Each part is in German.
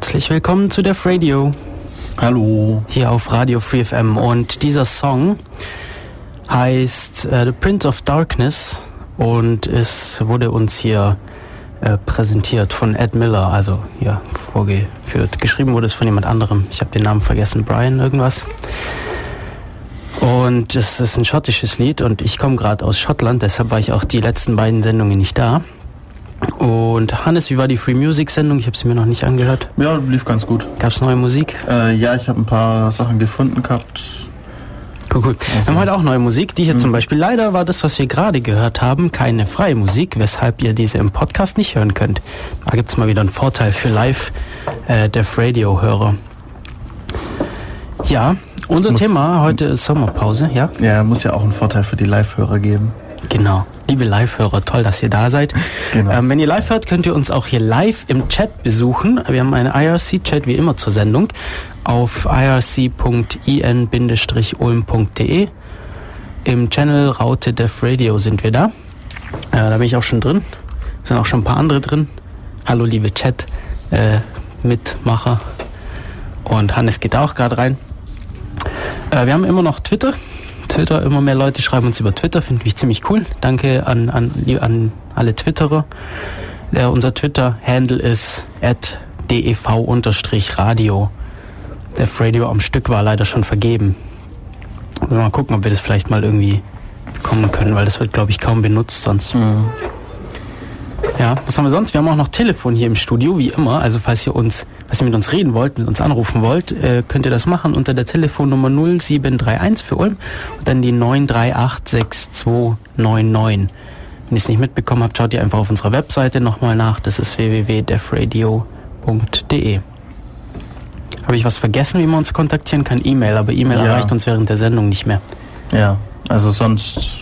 Herzlich willkommen zu Def Radio. Hallo. Hier auf Radio Free FM. Und dieser Song heißt äh, The Prince of Darkness und es wurde uns hier äh, präsentiert von Ed Miller, also hier vorgeführt. Geschrieben wurde es von jemand anderem. Ich habe den Namen vergessen, Brian irgendwas. Und es ist ein schottisches Lied und ich komme gerade aus Schottland, deshalb war ich auch die letzten beiden Sendungen nicht da. Und Hannes, wie war die Free Music Sendung? Ich habe sie mir noch nicht angehört. Ja, lief ganz gut. Gab es neue Musik? Äh, ja, ich habe ein paar Sachen gefunden gehabt. Cool, cool. Also. Wir haben heute auch neue Musik, die hier mhm. zum Beispiel. Leider war das, was wir gerade gehört haben, keine freie Musik, weshalb ihr diese im Podcast nicht hören könnt. Da gibt es mal wieder einen Vorteil für Live äh, Def Radio-Hörer. Ja, unser muss, Thema heute ist Sommerpause, ja? Ja, muss ja auch einen Vorteil für die Live-Hörer geben. Genau. Liebe Live-Hörer, toll, dass ihr da seid. Genau. Ähm, wenn ihr live hört, könnt ihr uns auch hier live im Chat besuchen. Wir haben einen IRC-Chat wie immer zur Sendung auf irc.in-ulm.de. Im Channel Raute Def Radio sind wir da. Äh, da bin ich auch schon drin. Sind auch schon ein paar andere drin. Hallo liebe Chat, äh. Und Hannes geht auch gerade rein. Äh, wir haben immer noch Twitter. Twitter, immer mehr Leute schreiben uns über Twitter, finde ich ziemlich cool. Danke an, an, an alle Twitterer. Äh, unser Twitter-Handle ist dev-radio. Def Radio am Stück war leider schon vergeben. Mal gucken, ob wir das vielleicht mal irgendwie bekommen können, weil das wird, glaube ich, kaum benutzt sonst. Mhm. Ja, was haben wir sonst? Wir haben auch noch Telefon hier im Studio, wie immer. Also falls ihr uns, was ihr mit uns reden wollt, mit uns anrufen wollt, äh, könnt ihr das machen unter der Telefonnummer 0731 für Ulm und dann die 9386299. Wenn ihr es nicht mitbekommen habt, schaut ihr einfach auf unserer Webseite nochmal nach. Das ist www.defradio.de. Habe ich was vergessen, wie man uns kontaktieren kann? E-Mail, aber E-Mail ja. erreicht uns während der Sendung nicht mehr. Ja, also sonst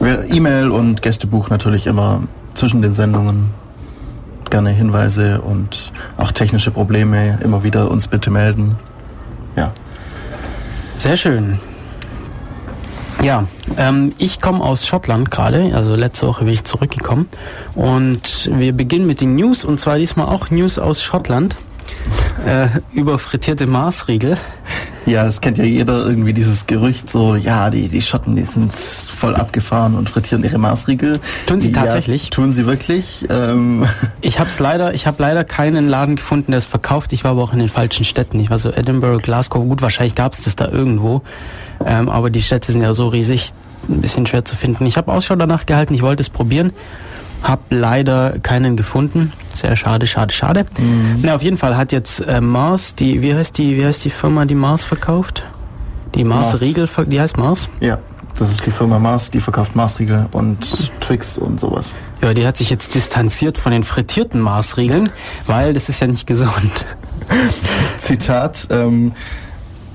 E-Mail und Gästebuch natürlich immer zwischen den Sendungen. Gerne Hinweise und auch technische Probleme immer wieder uns bitte melden. Ja. Sehr schön. Ja, ähm, ich komme aus Schottland gerade, also letzte Woche bin ich zurückgekommen und wir beginnen mit den News und zwar diesmal auch News aus Schottland äh, über frittierte Maßriegel. Ja, es kennt ja jeder irgendwie dieses Gerücht, so, ja, die, die Schotten, die sind voll abgefahren und frittieren ihre Maßriegel. Tun sie tatsächlich? Ja, tun sie wirklich. Ähm. Ich habe leider, ich habe leider keinen Laden gefunden, der es verkauft. Ich war aber auch in den falschen Städten. Ich war so Edinburgh, Glasgow, gut, wahrscheinlich gab es das da irgendwo. Ähm, aber die Städte sind ja so riesig, ein bisschen schwer zu finden. Ich habe Ausschau danach gehalten, ich wollte es probieren. Hab leider keinen gefunden. Sehr schade, schade, schade. Mhm. Na, auf jeden Fall hat jetzt äh, Mars, die, wie heißt die, wie heißt die Firma, die Mars verkauft? Die Mars, Mars. Riegel, die heißt Mars? Ja, das ist die Firma Mars, die verkauft Marsriegel und Twix und sowas. Ja, die hat sich jetzt distanziert von den frittierten Marsriegeln, weil das ist ja nicht gesund. Zitat, ähm,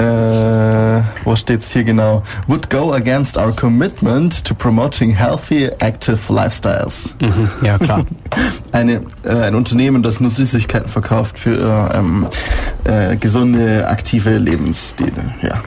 äh, wo steht's hier genau? Would go against our commitment to promoting healthy, active lifestyles. Mhm, ja, klar. Eine, äh, ein Unternehmen, das nur Süßigkeiten verkauft für ähm, äh, gesunde, aktive Lebensstile. Ja.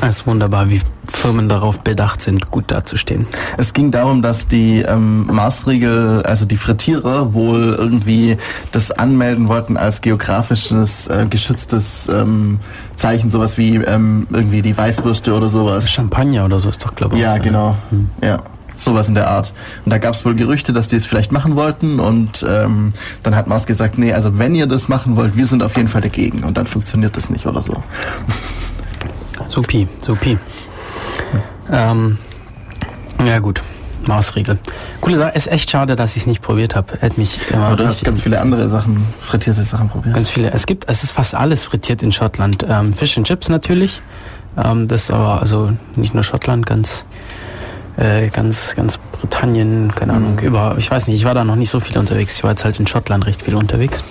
Es ist wunderbar, wie Firmen darauf bedacht sind, gut dazustehen. Es ging darum, dass die ähm, Maßregel, also die Frittierer, wohl irgendwie das anmelden wollten als geografisches äh, geschütztes ähm, Zeichen, sowas wie ähm, irgendwie die Weißwürste oder sowas. Champagner oder so ist doch, glaube ich. Ja, genau. Hm. Ja. Sowas in der Art. Und da gab es wohl Gerüchte, dass die es vielleicht machen wollten. Und ähm, dann hat Mars gesagt, nee, also wenn ihr das machen wollt, wir sind auf jeden Fall dagegen. Und dann funktioniert das nicht oder so. Supi, supi. Ähm, ja gut, Maßregel. Coole Sache, ist echt schade, dass ich es nicht probiert habe. Hätte mich Aber du hast ganz viele andere Sachen, frittierte Sachen probiert. Ganz viele. Es gibt, es ist fast alles frittiert in Schottland. Ähm, Fish and Chips natürlich. Ähm, das aber also nicht nur Schottland, ganz äh, ganz, ganz Britannien, keine mhm. Ahnung, über, ich weiß nicht, ich war da noch nicht so viel unterwegs. Ich war jetzt halt in Schottland recht viel unterwegs.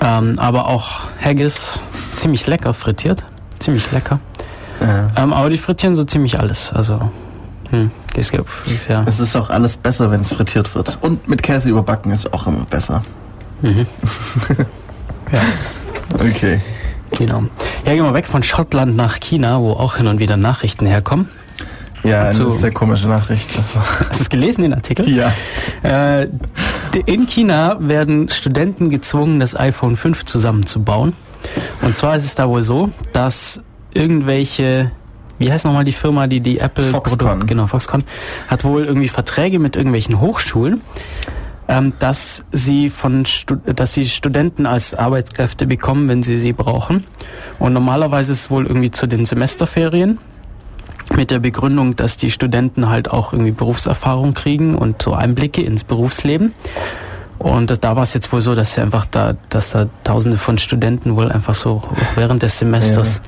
Ähm, aber auch Haggis, ziemlich lecker frittiert ziemlich lecker. Ja. Ähm, aber die frittieren so ziemlich alles. Also, hm, das gibt, ja. Es ist auch alles besser, wenn es frittiert wird. Und mit Käse überbacken ist auch immer besser. Mhm. ja. Okay. Genau. Ja, gehen wir weg von Schottland nach China, wo auch hin und wieder Nachrichten herkommen. Ja, eine sehr komische Nachricht. Also. Hast du es gelesen, den Artikel? Ja. Äh, In China werden Studenten gezwungen, das iPhone 5 zusammenzubauen. Und zwar ist es da wohl so, dass irgendwelche wie heißt nochmal die Firma, die die Apple Foxconn. genau Foxconn hat wohl irgendwie Verträge mit irgendwelchen Hochschulen, ähm, dass sie von dass sie Studenten als Arbeitskräfte bekommen, wenn sie sie brauchen. Und normalerweise ist es wohl irgendwie zu den Semesterferien mit der Begründung, dass die Studenten halt auch irgendwie Berufserfahrung kriegen und so Einblicke ins Berufsleben. Und das, da war es jetzt wohl so, dass sie einfach da, dass da Tausende von Studenten wohl einfach so während des Semesters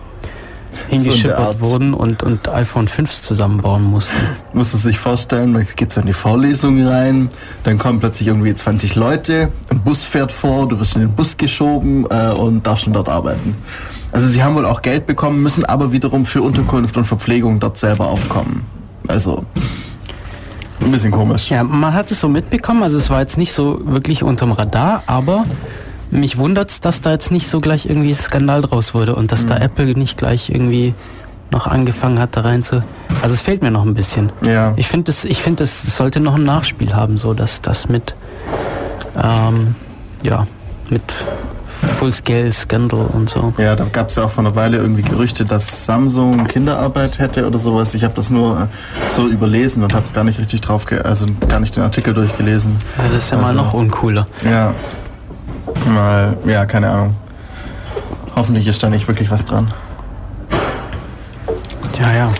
hingeschippert Art. wurden und, und iPhone 5s zusammenbauen mussten. Muss man sich vorstellen, man geht so in die Vorlesung rein, dann kommen plötzlich irgendwie 20 Leute, ein Bus fährt vor, du wirst in den Bus geschoben äh, und darfst schon dort arbeiten. Also sie haben wohl auch Geld bekommen, müssen aber wiederum für Unterkunft und Verpflegung dort selber aufkommen. Also ein bisschen komisch. Ja, man hat es so mitbekommen, also es war jetzt nicht so wirklich unterm Radar, aber mich wundert's, dass da jetzt nicht so gleich irgendwie Skandal draus wurde und dass da Apple nicht gleich irgendwie noch angefangen hat, da rein zu. Also es fehlt mir noch ein bisschen. Ja. Ich finde, es ich finde, es sollte noch ein Nachspiel haben, so dass das mit, ähm, ja, mit Full-Scale-Scandal und so. Ja, da gab es ja auch vor einer Weile irgendwie Gerüchte, dass Samsung Kinderarbeit hätte oder sowas. Ich habe das nur äh, so überlesen und habe gar nicht richtig drauf, also gar nicht den Artikel durchgelesen. Ja, das ist ja mal Also- noch uncooler. Ja, mal, ja, keine Ahnung. Hoffentlich ist da nicht wirklich was dran. Ja, ja.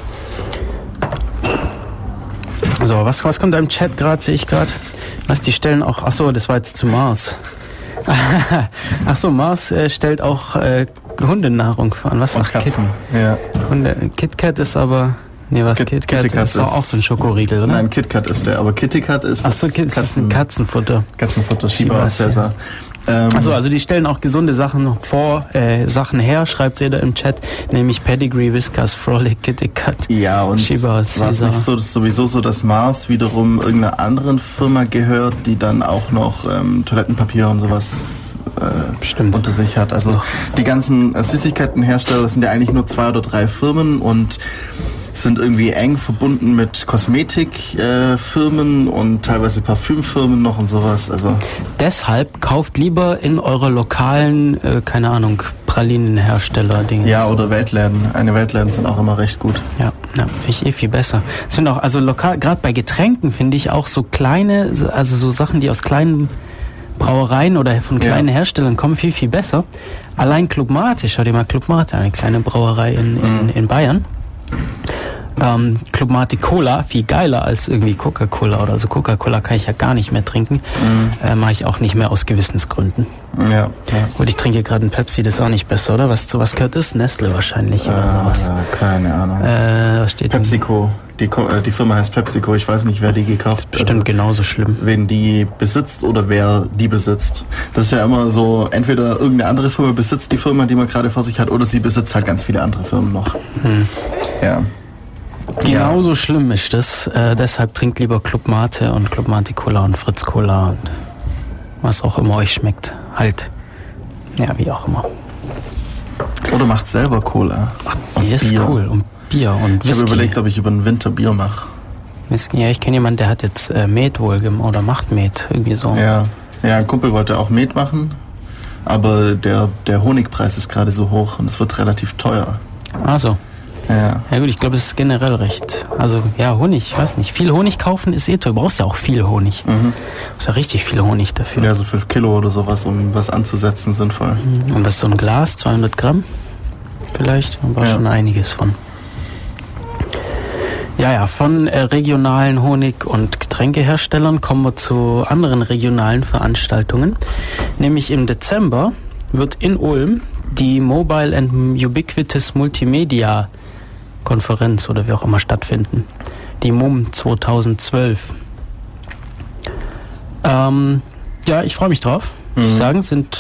So, was, was kommt da im Chat gerade, sehe ich gerade? Was, die stellen auch, ach so, das war jetzt zu Mars. ach so, Mars äh, stellt auch äh, Hundenahrung an. Was Und ach, Kit, Katzen. Ja. Hunde, KitKat ist aber, nee, was, Kit- KitKat KitKat ist, auch, ist- auch so ein Schokoriegel, oder? Nein, KitKat ist der, aber KittyKat ist ach so, Kit, ist ein Katzenfutter. Katzenfutter, Shiba Shiba ist ja- Cäsar. Ähm, Achso, also die stellen auch gesunde Sachen vor, äh, Sachen her, schreibt sie da im Chat, nämlich Pedigree, Whiskas, Frolic, KitKat. ja, und Shiba war Cäsar. nicht so, sowieso so, dass Mars wiederum irgendeiner anderen Firma gehört, die dann auch noch ähm, Toilettenpapier und sowas äh, unter sich hat. Also die ganzen äh, Süßigkeitenhersteller, das sind ja eigentlich nur zwei oder drei Firmen und sind irgendwie eng verbunden mit Kosmetikfirmen äh, und teilweise Parfümfirmen noch und sowas. Also Deshalb kauft lieber in eurer lokalen, äh, keine Ahnung, Pralinenhersteller Dinge. ja, oder Weltläden. Eine Weltläden sind auch immer recht gut. Ja, ja finde ich eh viel besser. Es sind auch, also lokal, gerade bei Getränken finde ich auch so kleine, so- also so Sachen, die aus kleinen Brauereien oder von Ja. kleinen Herstellern kommen, viel, viel besser. Allein Club Mate, schau dir mal Club Mate, an, eine kleine Brauerei in, in, in Bayern. Ähm, Club Mate Cola, viel geiler als irgendwie Coca-Cola oder so. Coca-Cola kann ich ja gar nicht mehr trinken. Äh, Mache ich auch nicht mehr aus Gewissensgründen. Ja. Gut, ich trinke gerade ein Pepsi, das ist auch nicht besser, oder? Was zu was gehört das? Nestle wahrscheinlich oder sowas. Ah, keine Ahnung. Äh, was steht? PepsiCo. Die, äh, die Firma heißt PepsiCo. Ich weiß nicht, wer die gekauft Bestimmt genauso schlimm. wen die besitzt oder wer die besitzt. Das ist ja immer so, entweder irgendeine andere Firma besitzt die Firma, die man gerade vor sich hat, oder sie besitzt halt ganz viele andere Firmen noch. Hm. Ja. Genauso schlimm ist das. Äh, deshalb trinkt lieber Club Mate und Club Mate Cola und Fritz Cola und was auch immer euch schmeckt. Halt. Ja, wie auch immer. Oder macht selber Cola. Und Das ist Bier. cool. Und Bier und Ich habe Whisky. überlegt, ob ich über den Winter Bier mache. Whisky. Ja, ich kenne jemanden, der hat jetzt äh, Met wohl oder macht Met. Irgendwie so. Ja. Ja, ein Kumpel wollte auch Met machen, aber der, der Honigpreis ist gerade so hoch und es wird relativ teuer. Also. Ja. Ja gut, ich glaube, es ist generell recht. Also ja, Honig, weiß nicht. Viel Honig kaufen ist eh toll. Du brauchst ja auch viel Honig. Du Mhm. brauchst ja richtig viel Honig dafür. Ja, so 5 Kilo oder sowas, um was anzusetzen, sinnvoll. Und was so ein Glas, 200 Gramm vielleicht, da brauchst Ja. schon einiges von. Ja, ja, von äh, regionalen Honig- und Getränkeherstellern kommen wir zu anderen regionalen Veranstaltungen. Nämlich im Dezember wird in Ulm die Mobile and Ubiquitous Multimedia Konferenz oder wie auch immer stattfinden. Die MUM 2012. Ähm, ja, ich freue mich drauf. Ich Mhm. sagen, es sind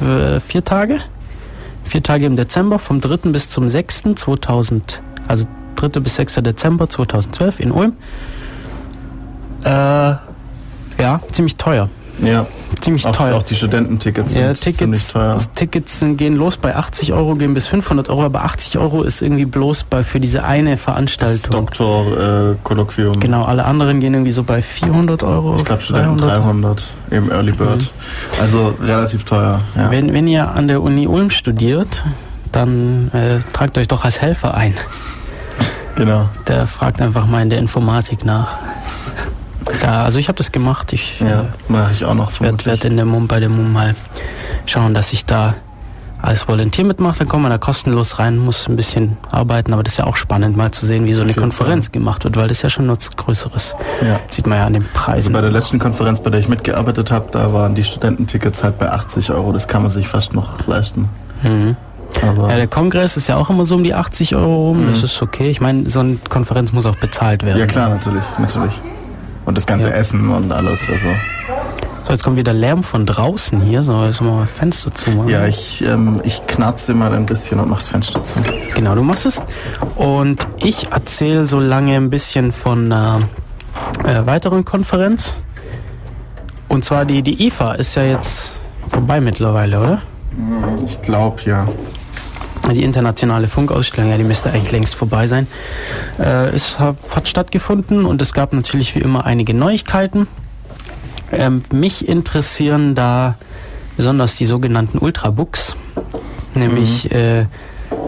äh, vier Tage. Vier Tage im Dezember, vom 3. bis zum 6. 2000, also 3. bis 6. Dezember 2012 in Ulm. Äh, ja, ziemlich teuer. Ja. Ziemlich auch, teuer. Auch die Studententickets ja, sind ziemlich Tickets, teuer. Tickets gehen los bei 80 Euro, gehen bis 500 Euro, aber 80 Euro ist irgendwie bloß bei, für diese eine Veranstaltung. Doktor-Kolloquium. Genau, alle anderen gehen irgendwie so bei 400 Euro. Ich glaube Studenten 300 im Early Bird. Also relativ teuer. Ja. Wenn, wenn ihr an der Uni Ulm studiert, dann äh, tragt euch doch als Helfer ein. Genau. Der fragt einfach mal in der Informatik nach. Da, also ich habe das gemacht. Ich Ja, äh, mache ich auch noch werde vermutlich. werd in der MUM bei der MUM mal schauen, dass ich da als Volontier mitmache. Dann kommt man da kostenlos rein, muss ein bisschen arbeiten, aber das ist ja auch spannend, mal zu sehen, wie so eine Konferenz gemacht wird, weil das ist ja schon was Größeres. Ja. Sieht man ja an den Also Preisen. bei der letzten Konferenz, bei der ich mitgearbeitet habe, da waren die Studententickets halt bei 80 Euro. Das kann man sich fast noch leisten. mhm. Aber Ja, der Kongress ist ja auch immer so um die 80 Euro rum. Mhm. Das ist okay. Ich meine, so eine Konferenz muss auch bezahlt werden. ja klar, natürlich, natürlich. Und das ganze Ja. Essen und alles. Also So, jetzt kommt wieder Lärm von draußen hier. So, jetzt mal mal Fenster zu machen. ja, ich ähm, ich knarze mal ein bisschen und mach's Fenster zu. Genau, du machst es. Und ich erzähle so lange ein bisschen von einer äh, weiteren Konferenz. Und zwar die, die IFA ist ja jetzt vorbei mittlerweile, oder? Ich glaube ja. Die internationale Funkausstellung, ja, die müsste eigentlich längst vorbei sein. Äh, es hat, hat stattgefunden und es gab natürlich wie immer einige Neuigkeiten. Ähm, mich interessieren da besonders die sogenannten Ultrabooks, nämlich äh,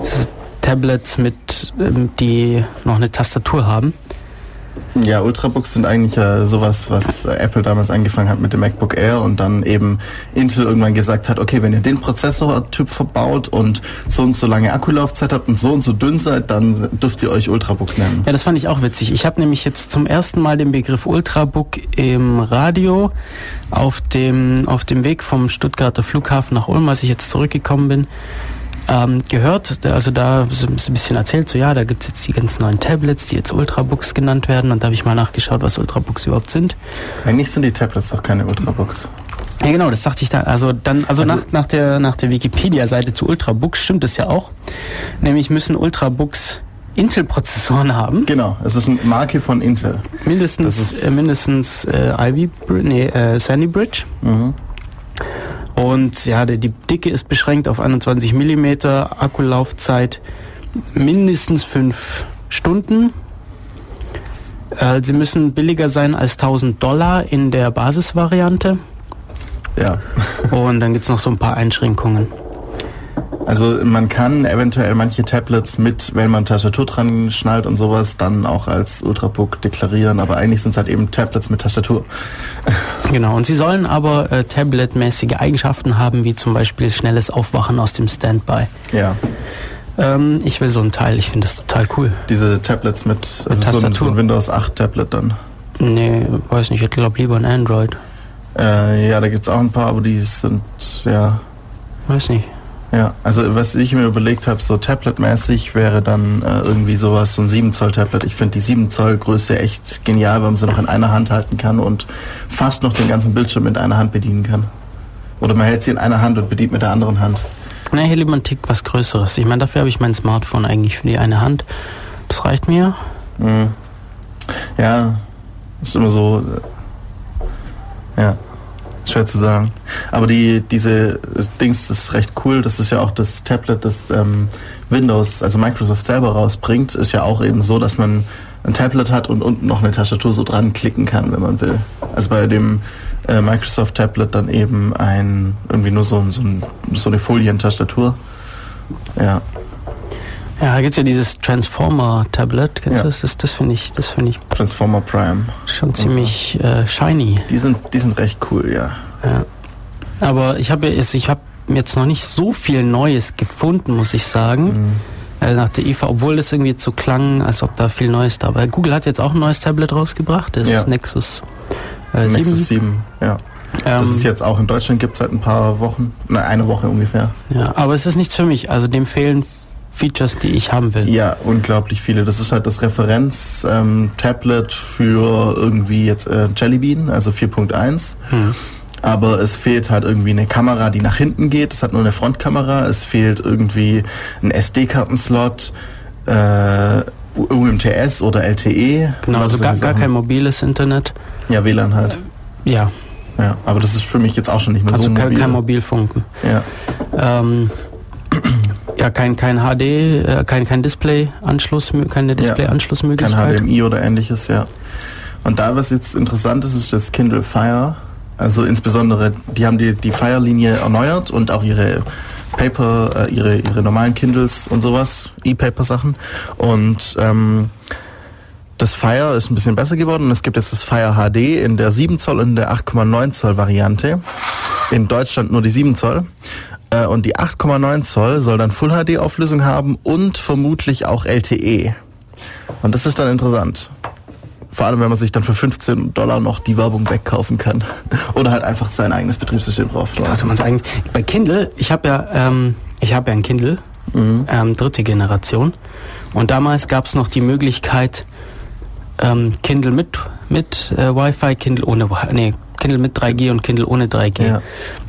s- Tablets mit, ähm, die noch eine Tastatur haben. Ja, Ultrabooks sind eigentlich äh, sowas, was Apple damals angefangen hat mit dem MacBook Air und dann eben Intel irgendwann gesagt hat, okay, wenn ihr den Prozessortyp verbaut und so und so lange Akkulaufzeit habt und so und so dünn seid, dann dürft ihr euch Ultrabook nennen. Ja, das fand ich auch witzig. Ich habe nämlich jetzt zum ersten Mal den Begriff Ultrabook im Radio auf dem, auf dem Weg vom Stuttgarter Flughafen nach Ulm, als ich jetzt zurückgekommen bin, ähm, gehört. Also da ist ein bisschen erzählt, so ja, da gibt's jetzt die ganz neuen Tablets, die jetzt Ultrabooks genannt werden. Und da habe ich mal nachgeschaut, was Ultrabooks überhaupt sind. Eigentlich sind die Tablets doch keine Ultrabooks. Ja genau, das dachte ich da. Also dann, also, Also- nach, nach der nach der Wikipedia-Seite zu Ultrabooks stimmt es ja auch. Nämlich müssen Ultrabooks Intel-Prozessoren haben. Genau, es ist eine Marke von Intel. Mindestens, äh, mindestens äh, Ivy, nee, äh, Sandy Bridge. Mhm. Und ja, die, Dicke ist beschränkt auf 21 mm, Akkulaufzeit mindestens 5 Stunden. Äh, sie müssen billiger sein als 1000 Dollar in der Basisvariante. Ja. Und dann gibt's noch so ein paar Einschränkungen. Also man kann eventuell manche Tablets mit, wenn man Tastatur dran schnallt und sowas, dann auch als Ultrabook deklarieren, aber eigentlich sind es halt eben Tablets mit Tastatur. Genau, und sie sollen aber äh, tabletmäßige Eigenschaften haben, wie zum Beispiel schnelles Aufwachen aus dem Standby. Ja. Ähm, ich will so ein Teil, ich finde das total cool. Diese Tablets mit, also so ein, Tastatur. so ein Windows 8 Tablet dann. Nee, weiß nicht, ich glaube lieber ein Android. Äh, ja, da gibt's auch ein paar, aber die sind, ja, Weiß nicht. Ja. Also was ich mir überlegt habe, so Tablet-mäßig wäre dann äh, irgendwie sowas, so ein 7 Zoll Tablet. Ich finde die 7 Zoll Größe echt genial, weil man sie noch in einer Hand halten kann und fast noch den ganzen Bildschirm mit einer Hand bedienen kann. Oder man hält sie in einer Hand und bedient mit der anderen Hand. Ne, hier lieber ein Tick was Größeres. Ich meine, dafür habe ich mein Smartphone eigentlich für die eine Hand. Das reicht mir. Mhm. Ja, ist immer so. äh, Ja, schwer zu sagen. Aber die diese äh, Dings ist recht cool. Das ist ja auch das Tablet, das ähm, Windows, also Microsoft selber rausbringt, ist ja auch eben so, dass man ein Tablet hat und unten noch eine Tastatur so dran klicken kann, wenn man will. Also bei dem äh, Microsoft Tablet dann eben ein irgendwie nur so, so, ein, so eine Folientastatur. Ja. Ja, da gibt's ja dieses Transformer-Tablet. Kennst Ja. du das? Das, das finde ich, das finde ich Transformer Prime. schon ziemlich äh, shiny. Die sind, die sind recht cool, ja. Ja. Aber ich habe jetzt, ich habe jetzt noch nicht so viel Neues gefunden, muss ich sagen. Mhm. Äh, nach der IFA, obwohl das irgendwie so klang, als ob da viel Neues da war. Google hat jetzt auch ein neues Tablet rausgebracht, das Ja. Nexus äh, 7. Nexus 7, ja. Ähm, Das ist jetzt auch in Deutschland gibt es seit ein paar Wochen, ne, eine Woche ungefähr. ja, aber es ist nichts für mich. Also dem fehlen Features, die ich haben will. Ja, unglaublich viele. Das ist halt das Referenz-Tablet für irgendwie jetzt äh, Jellybean, also 4.1. Hm. Aber es fehlt halt irgendwie eine Kamera, die nach hinten geht. Es hat nur eine Frontkamera. Es fehlt irgendwie ein SD-Kartenslot, äh, UMTS oder LTE. Genau, also Solche gar, gar kein mobiles Internet. Ja, WLAN halt. Ja, Ja, aber das ist für mich jetzt auch schon nicht mehr Also so kein, mobil. kein Mobilfunken. ja. Ähm, ja, kein, kein HD, äh, kein, kein Display-Anschluss, keine kein Display-Anschlussmöglichkeit. HDMI oder ähnliches, ja. Und da, was jetzt interessant ist, ist das Kindle Fire. Also insbesondere, die haben die, die Fire-Linie erneuert und auch ihre Paper, äh, ihre, ihre normalen Kindles und sowas, E-Paper-Sachen. Und ähm, das Fire ist ein bisschen besser geworden und es gibt jetzt das Fire HD in der 7 Zoll und der 8,9 Zoll Variante. In Deutschland nur die 7 Zoll. Äh, und die 8,9 Zoll soll dann Full HD Auflösung haben und vermutlich auch LTE. Und das ist dann interessant. Vor allem, wenn man sich dann für 15 Dollar noch die Werbung wegkaufen kann. Oder halt einfach sein eigenes Betriebssystem drauf. Also man eigentlich bei Kindle, ich habe ja, ähm, ich habe ja ein Kindle, Mhm. ähm, dritte Generation. Und damals gab es noch die Möglichkeit, ähm, Kindle mit mit äh, Wi-Fi, Kindle ohne Wi- nee, Kindle mit 3G und Kindle ohne 3G. Ja.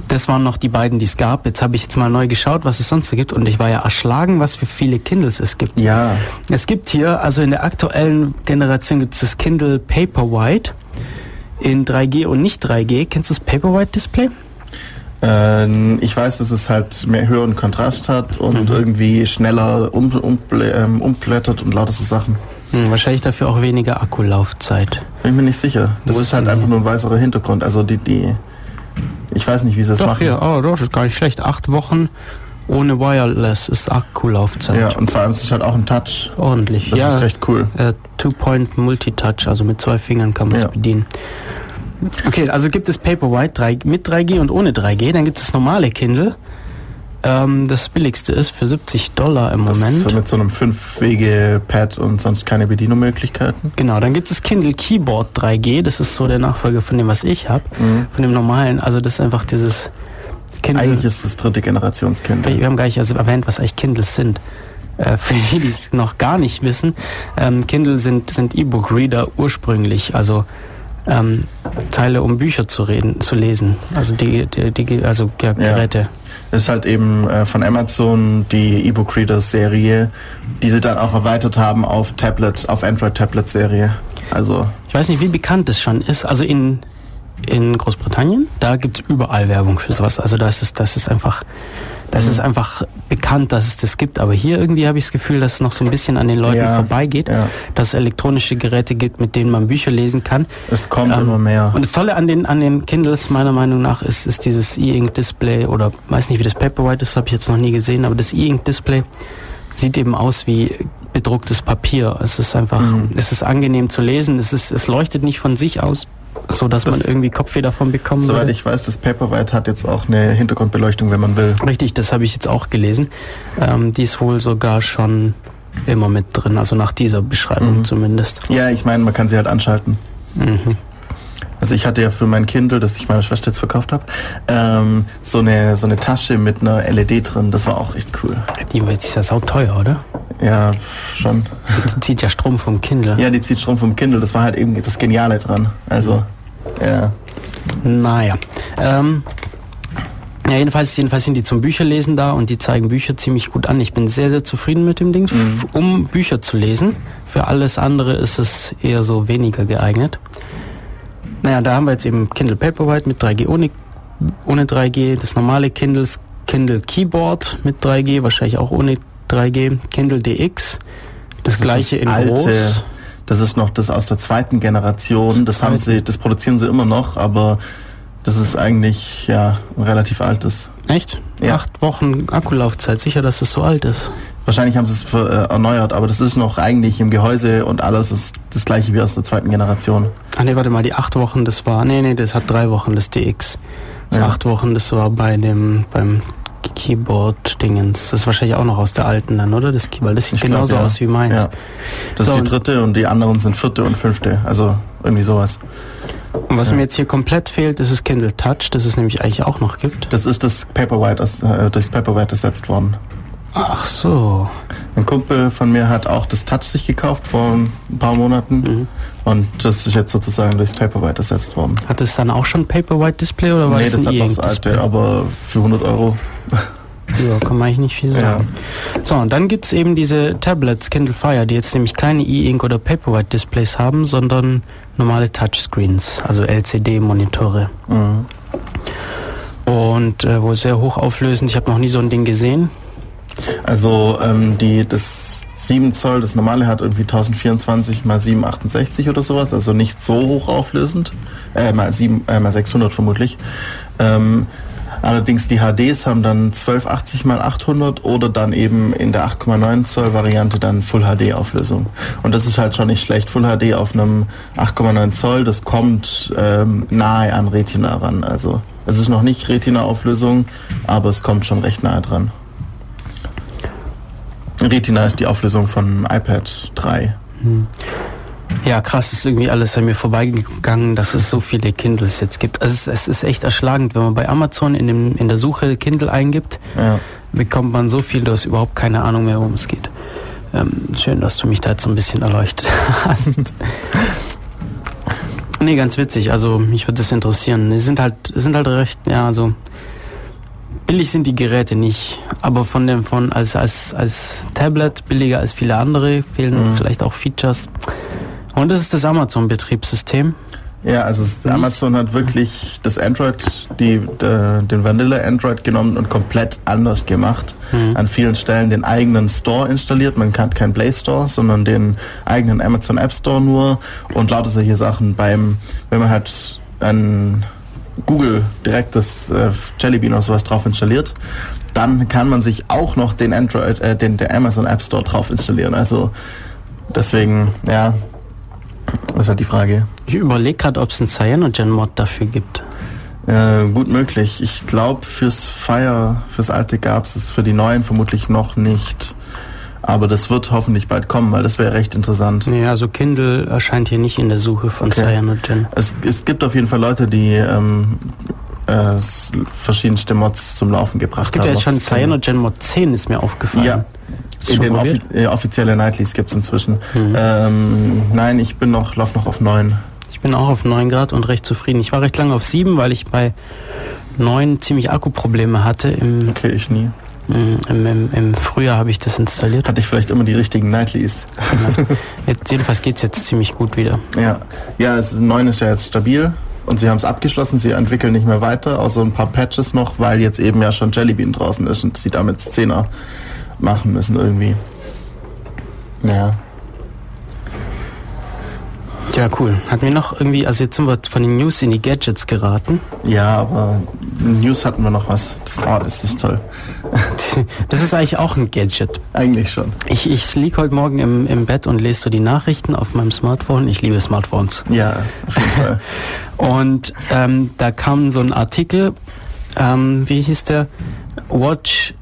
Das waren noch die beiden, die es gab. Jetzt habe ich jetzt mal neu geschaut, was es sonst so gibt und ich war ja erschlagen, was für viele Kindles es gibt. Ja, Es gibt hier, also in der aktuellen Generation gibt es das Kindle Paperwhite in 3G und nicht 3G. Kennst du das Paperwhite Display? äh, ich weiß, dass es halt mehr höheren Kontrast hat und Mhm. irgendwie schneller um, umblä- ähm, umblättert und lauter so Sachen. Hm, wahrscheinlich dafür auch weniger Akkulaufzeit. Bin mir nicht sicher. Das Wo ist halt einfach nur ein weißerer Hintergrund. Also die, die, ich weiß nicht, wie sie das Doch, machen. hier, oh, doch, das ist gar nicht schlecht. Acht Wochen ohne Wireless ist Akkulaufzeit. Ja, und vor allem ist es halt auch ein Touch. Ordentlich. Das ja, ist recht cool. äh, Two-Point Multitouch, also mit zwei Fingern kann man es Ja. bedienen. Okay, also gibt es Paperwhite 3, mit 3G und ohne 3G. Dann gibt es das normale Kindle. Ähm, das billigste ist für 70 Dollar im Das Moment. ist mit so einem Fünf-Wege-Pad und sonst keine Bedienungsmöglichkeiten. Genau, dann gibt es Kindle Keyboard 3G. Das ist so der Nachfolger von dem, was ich habe. Mhm. Von dem normalen. Also das ist einfach dieses Kindle. Eigentlich ist das dritte Generationskind. wir haben gar nicht also erwähnt, was eigentlich Kindles sind. Äh, für die, die es noch gar nicht wissen, ähm, Kindle sind, sind E-Book-Reader ursprünglich, also ähm, Teile, um Bücher zu reden, zu lesen. Also die, die, die also ja, Geräte. Das ist halt eben äh, von Amazon die E-Book Readers Serie, die sie dann auch erweitert haben auf Tablet, auf Android Tablet Serie. Also Ich weiß nicht, wie bekannt es schon ist. Also in, in Großbritannien, da gibt's überall Werbung für sowas. Also da ist es, das ist einfach, das Mhm. ist einfach bekannt, dass es das gibt. Aber hier irgendwie habe ich das Gefühl, dass es noch so ein bisschen an den Leuten Ja, vorbeigeht, ja. dass es elektronische Geräte gibt, mit denen man Bücher lesen kann. es kommt Ähm, immer mehr. Und das Tolle an den, an den Kindles meiner Meinung nach ist, ist dieses E-Ink-Display oder weiß nicht, wie das Paperwhite ist, habe ich jetzt noch nie gesehen, aber das E-Ink-Display sieht eben aus wie bedrucktes Papier. Es ist einfach, Mhm. es ist angenehm zu lesen, es, ist, es leuchtet nicht von sich aus, so dass Das- man irgendwie Kopfweh davon bekommen Soweit würde. ich weiß, das Paperwhite hat jetzt auch eine Hintergrundbeleuchtung, wenn man will. Richtig, das habe ich jetzt auch gelesen. Ähm, die ist wohl sogar schon immer mit drin, also nach dieser Beschreibung Mhm. zumindest. Ja, ich meine, man kann sie halt anschalten. Mhm. Also ich hatte ja für mein Kindle, das ich meiner Schwester jetzt verkauft habe, ähm, so eine so eine Tasche mit einer LED drin. Das war auch echt cool. Die ist ja sauteuer, oder? Ja, schon. Die zieht ja Strom vom Kindle. Ja, die zieht Strom vom Kindle. Das war halt eben das Geniale dran. Also, ja. Naja. Ähm, ja, jedenfalls, jedenfalls sind die zum Bücherlesen da und die zeigen Bücher ziemlich gut an. Ich bin sehr, sehr zufrieden mit dem Ding, Mhm. um Bücher zu lesen. Für alles andere ist es eher so weniger geeignet. Naja, da haben wir jetzt eben Kindle Paperwhite mit 3G ohne, ohne 3G, das normale Kindles, Kindle Keyboard mit 3G, wahrscheinlich auch ohne 3G, Kindle DX, das, ist gleiche in groß. Das ist noch das aus der zweiten Generation. Das Das haben sie, das produzieren sie immer noch, aber das ist eigentlich ja ein relativ altes. Echt? Ja. Acht Wochen Akkulaufzeit, sicher, dass es so alt ist. Wahrscheinlich haben sie es äh, erneuert, aber das ist noch eigentlich im Gehäuse und alles ist das gleiche wie aus der zweiten Generation. Ah nee, warte mal, die acht Wochen, das war, nee, nee, das hat drei Wochen, das DX. Das Ja. acht Wochen, das war bei dem, beim Keyboard-Dingens. Das ist wahrscheinlich auch noch aus der alten dann, oder? Das Keyboard, das sieht Ich glaub, genauso ja. aus wie meins. Ja. Das So, ist die dritte und die anderen sind vierte und fünfte. Also irgendwie sowas. Und was Ja. mir jetzt hier komplett fehlt, ist das Kindle Touch, das es nämlich eigentlich auch noch gibt. Das ist das Paperwhite, äh, durchs Paperwhite ersetzt worden. Ach so. Ein Kumpel von mir hat auch das Touch sich gekauft vor ein paar Monaten Mhm. und das ist jetzt sozusagen durchs Paperwhite ersetzt worden. Hat es dann auch schon Paperwhite Display oder war nee, das das hat noch das alte, aber für 100 Euro. Ja, kann man eigentlich nicht viel sagen. Ja. So, und dann gibt es eben diese Tablets, Kindle Fire, die jetzt nämlich keine E-Ink oder Paperwhite Displays haben, sondern normale Touchscreens, also LCD-Monitore. Mhm. Und äh, wohl sehr hochauflösend. Ich habe noch nie so ein Ding gesehen. Also ähm, die, das 7 Zoll, das normale hat irgendwie 1024 mal 768 oder sowas, also nicht so hochauflösend. Äh, mal, 7, äh, mal 600 vermutlich. Ähm, Allerdings die HDs haben dann 1280 x 800 oder dann eben in der 8,9 Zoll Variante dann Full HD Auflösung. Und das ist halt schon nicht schlecht. Full HD auf einem 8,9 Zoll, das kommt ähm, nahe an Retina ran. Also es ist noch nicht Retina Auflösung, aber es kommt schon recht nahe dran. Retina ist die Auflösung von iPad 3. Hm. Ja, krass, ist irgendwie alles an mir vorbeigegangen, dass es so viele Kindles jetzt gibt. Also es, es ist echt erschlagend, wenn man bei Amazon in, dem, in der Suche Kindle eingibt, ja. bekommt man so viel, du hast überhaupt keine Ahnung mehr, worum es geht. Ähm, schön, dass du mich da jetzt so ein bisschen erleuchtet hast. nee, ganz witzig, also mich würde das interessieren. Es sind halt, sind halt recht, ja, also billig sind die Geräte nicht, aber von dem von als als als Tablet billiger als viele andere fehlen mhm. vielleicht auch Features. Und das ist das Amazon-Betriebssystem. Ja, also Amazon hat wirklich das Android, die, de, den Vanilla Android genommen und komplett anders gemacht. Mhm. An vielen Stellen den eigenen Store installiert. Man hat keinen Play Store, sondern den eigenen Amazon App Store nur und lauter solche Sachen beim, wenn man halt ein Google direkt das äh, Jelly Bean oder sowas drauf installiert, dann kann man sich auch noch den Android, äh, den der Amazon App Store drauf installieren. Also deswegen, ja, ist halt die Frage. Ich überlege gerade, ob es einen Cyanogen-Mod dafür gibt. Äh, gut möglich. Ich glaube, fürs Fire, fürs alte gab es für die neuen vermutlich noch nicht. Aber das wird hoffentlich bald kommen, weil das wäre recht interessant. Ja, also Kindle erscheint hier nicht in der Suche von okay. Cyanogen. Es, es gibt auf jeden Fall Leute, die ähm, äh, verschiedenste Mods zum Laufen gebracht haben. Es gibt haben ja jetzt schon Cyanogen Mod 10, ist mir aufgefallen. Ja, in den offi äh, offizielle Nightlies gibt es inzwischen. Mhm. Ähm, nein, ich bin noch, lauf noch auf 9. Ich bin auch auf 9 Grad und recht zufrieden. Ich war recht lange auf 7, weil ich bei 9 ziemlich Akkuprobleme hatte. Im, okay, ich nie. Hm, Im, im, Im, Frühjahr habe ich das installiert. Hatte ich vielleicht immer die richtigen Nightlies. jetzt, jedenfalls geht es jetzt ziemlich gut wieder. Ja, ja es ist, 9 ist ja jetzt stabil und sie haben es abgeschlossen. Sie entwickeln nicht mehr weiter, außer ein paar Patches noch, weil jetzt eben ja schon Jellybean draußen ist und sie damit 10er machen müssen irgendwie. Ja. Ja, cool. Hatten wir noch irgendwie, also jetzt sind wir von den News in die Gadgets geraten. Ja, aber News hatten wir noch was. Das, oh, das ist toll. das ist eigentlich auch ein Gadget. Eigentlich schon. Ich, ich liege heute Morgen im, im Bett und lese so die Nachrichten auf meinem Smartphone. Ich liebe Smartphones. Ja, auf jeden Fall. und ähm, da kam so ein Artikel, ähm, wie hieß der? Watch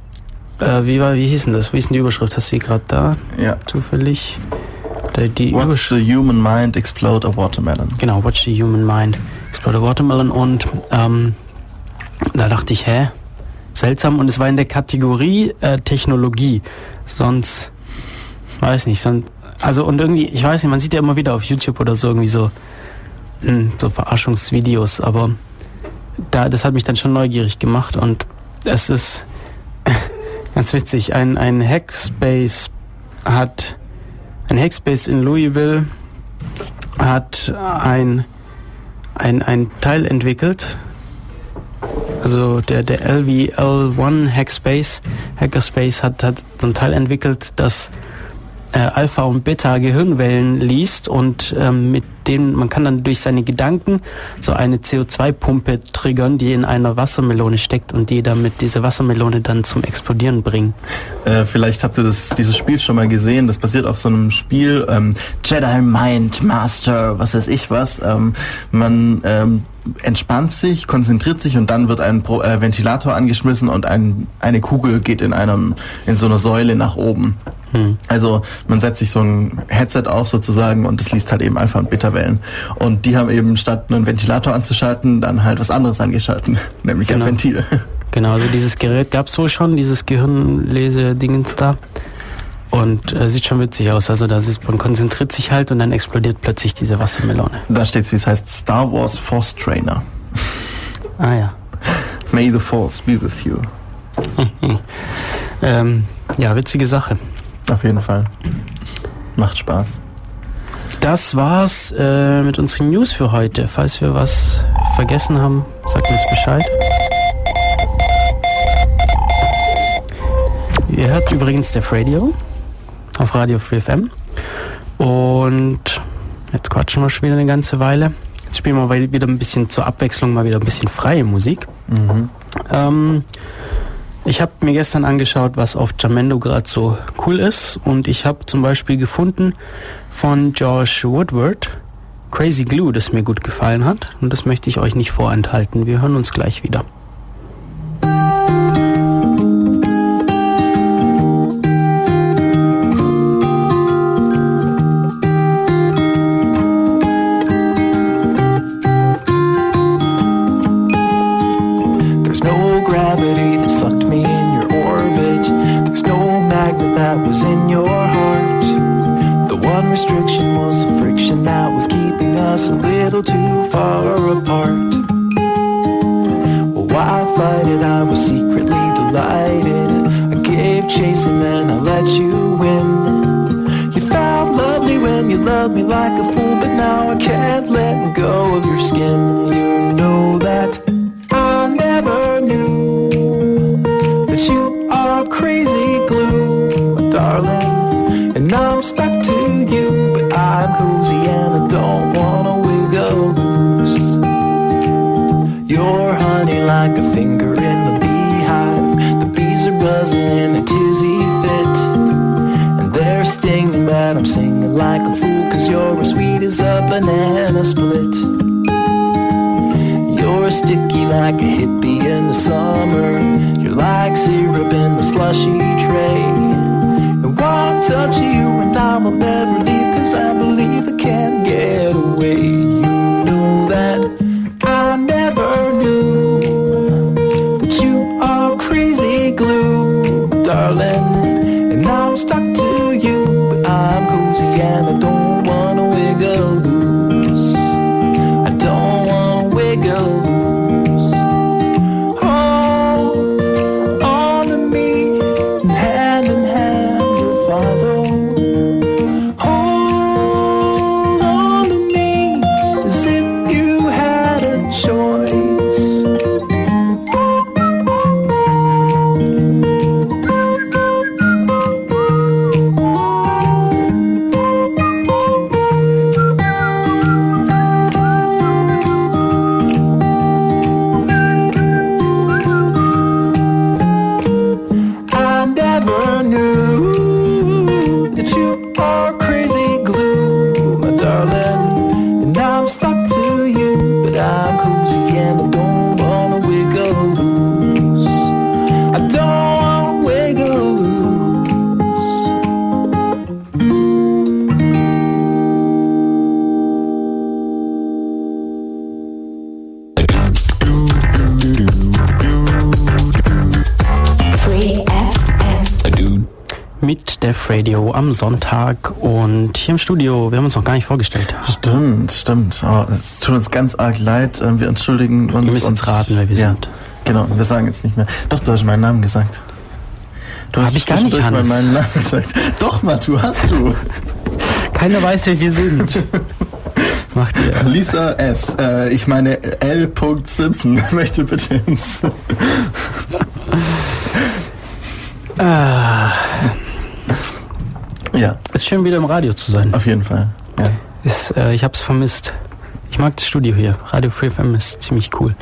äh, wie, war, wie hieß denn das? Wie ist denn die Überschrift? Hast du die gerade da? Ja. Zufällig. Die, Watch the Human Mind Explode a Watermelon. Genau, Watch the Human Mind Explode a Watermelon. Und ähm, da dachte ich, hä? Seltsam. Und es war in der Kategorie äh, Technologie. Sonst, weiß nicht, sonst, also und irgendwie, ich weiß nicht, man sieht ja immer wieder auf YouTube oder so irgendwie so, mh, hm, so Verarschungsvideos, aber da, das hat mich dann schon neugierig gemacht und es ist Ganz witzig, ein, ein Hackspace hat, ein Hackspace in Louisville hat ein, ein, ein Teil entwickelt, also der, der LVL1 Hackspace, Hackerspace hat, hat ein Teil entwickelt, das äh, Alpha und Beta Gehirnwellen liest und ähm, mit denen man kann dann durch seine Gedanken so eine CO2-Pumpe triggern, die in einer Wassermelone steckt und die damit diese Wassermelone dann zum Explodieren bringen. Äh, vielleicht habt ihr das, dieses Spiel schon mal gesehen. Das basiert auf so einem Spiel ähm, Jedi Mind Master, was weiß ich was. Ähm, man ähm, entspannt sich, konzentriert sich und dann wird ein Pro äh, Ventilator angeschmissen und ein, eine Kugel geht in einem in so einer Säule nach oben. Hm. Also man setzt sich so ein Headset auf sozusagen und das liest halt eben Alpha und Beta-Wellen. Und die haben eben statt einen Ventilator anzuschalten, dann halt was anderes angeschalten, nämlich genau. ein Ventil. Genau, also dieses Gerät gab es wohl schon, dieses Gehirnlese-Dingens da. Und äh, sieht schon witzig aus. Also da ist, man konzentriert sich halt und dann explodiert plötzlich diese Wassermelone. Da steht wie es heißt, Star Wars Force Trainer. Ah ja. May the Force be with you. ähm, ja, witzige Sache. Auf jeden Fall. Macht Spaß. Das war's äh, mit unseren News für heute. Falls wir was vergessen haben, sagt uns Bescheid. Ihr hört übrigens Def Radio auf Radio Free FM. Und jetzt quatschen wir schon wieder eine ganze Weile. Jetzt spielen wir wieder ein bisschen zur Abwechslung mal wieder ein bisschen freie Musik. Mhm. Ähm, ich habe mir gestern angeschaut, was auf Jamendo gerade so cool ist und ich habe zum Beispiel gefunden von Josh Woodward Crazy Glue, das mir gut gefallen hat und das möchte ich euch nicht vorenthalten. Wir hören uns gleich wieder. Sonntag und hier im Studio, wir haben uns noch gar nicht vorgestellt. Stimmt, stimmt. Oh, es tut uns ganz arg leid. Ähm, wir entschuldigen uns. Wir müssen uns raten, wer wir ja, sind. Genau, wir sagen jetzt nicht mehr. Doch, du hast meinen Namen gesagt. Du hast ich gar nicht Hannes. meinen Namen gesagt. Doch, Matu, hast du. Keiner weiß, wer wir sind. Macht ihr. Lisa S. Äh, ich meine L. Simpson möchte bitte ins. ah. Ja. Ist schön wieder im Radio zu sein. Auf jeden Fall. Ja. Ist, äh, ich habe es vermisst. Ich mag das Studio hier. Radio Free FM ist ziemlich cool.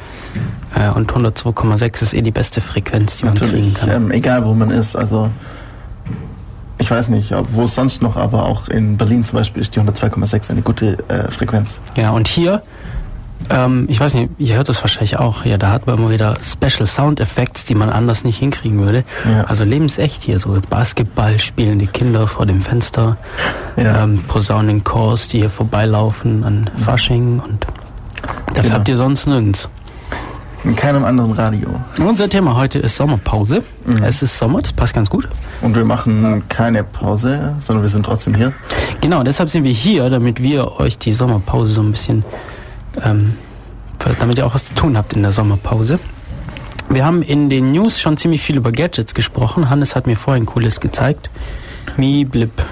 Äh, und 102,6 ist eh die beste Frequenz, die Natürlich, man kriegen kann. Ähm, egal wo man ist. Also ich weiß nicht, wo es sonst noch, aber auch in Berlin zum Beispiel ist die 102,6 eine gute äh, Frequenz. Ja, und hier ähm, ich weiß nicht, ihr hört das wahrscheinlich auch. Ja, da hat man immer wieder Special Sound Effects, die man anders nicht hinkriegen würde. Ja. Also lebensecht hier, so Basketball spielende Kinder vor dem Fenster, ja. ähm, Posaunen-Chors, die hier vorbeilaufen an Fasching und das genau. habt ihr sonst nirgends. In keinem anderen Radio. Unser Thema heute ist Sommerpause. Mhm. Es ist Sommer, das passt ganz gut. Und wir machen keine Pause, sondern wir sind trotzdem hier. Genau, deshalb sind wir hier, damit wir euch die Sommerpause so ein bisschen ähm, damit ihr auch was zu tun habt in der Sommerpause. Wir haben in den News schon ziemlich viel über Gadgets gesprochen. Hannes hat mir vorhin cooles gezeigt. Mi Blip.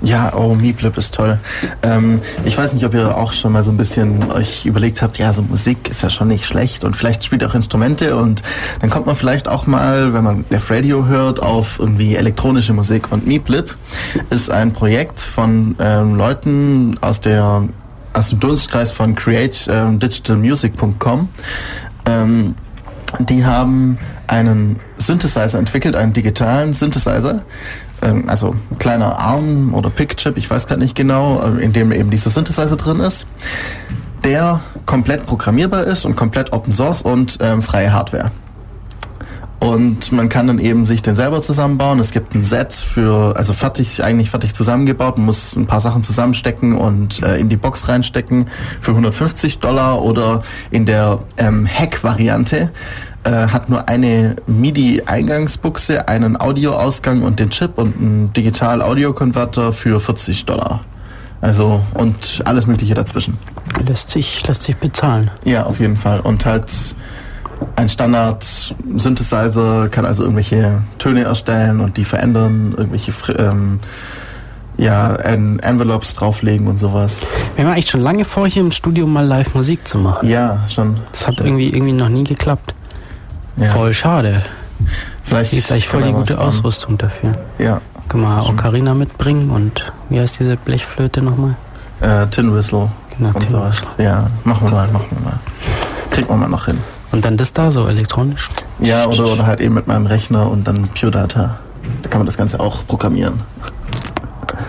Ja, oh, Meeplip ist toll. Ähm, ich weiß nicht, ob ihr auch schon mal so ein bisschen euch überlegt habt, ja, so Musik ist ja schon nicht schlecht und vielleicht spielt auch Instrumente und dann kommt man vielleicht auch mal, wenn man Def Radio hört, auf irgendwie elektronische Musik. Und Meeplip ist ein Projekt von ähm, Leuten aus der aus dem Dunstkreis von createdigitalmusic.com. Ähm, die haben einen Synthesizer entwickelt, einen digitalen Synthesizer, ähm, also ein kleiner Arm oder Pickchip, ich weiß gerade nicht genau, äh, in dem eben dieser Synthesizer drin ist, der komplett programmierbar ist und komplett Open Source und ähm, freie Hardware. Und man kann dann eben sich den selber zusammenbauen. Es gibt ein Set für, also fertig, eigentlich fertig zusammengebaut. Man muss ein paar Sachen zusammenstecken und äh, in die Box reinstecken für 150 Dollar oder in der ähm, Hack-Variante äh, hat nur eine MIDI-Eingangsbuchse, einen Audioausgang und den Chip und einen Digital-Audio-Konverter für 40 Dollar. Also und alles Mögliche dazwischen. Lässt sich, lässt sich bezahlen. Ja, auf jeden Fall. Und halt ein Standard-Synthesizer kann also irgendwelche Töne erstellen und die verändern, irgendwelche ähm, ja, en Envelopes drauflegen und sowas. Wir haben eigentlich schon lange vor, hier im Studio mal live Musik zu machen. Ja, schon. Das hat irgendwie, irgendwie noch nie geklappt. Ja. Voll schade. Vielleicht Jetzt eigentlich voll die gute Ausrüstung dafür. Ja. Können wir Stimmt. Ocarina mitbringen und wie heißt diese Blechflöte nochmal? Äh, Tin Whistle Genau, und Tin sowas. Whistle. Ja, machen wir mal, machen wir mal. Kriegt man mal noch hin. Und dann das da so elektronisch. Ja, oder, oder halt eben mit meinem Rechner und dann Pure Data. Da kann man das Ganze auch programmieren.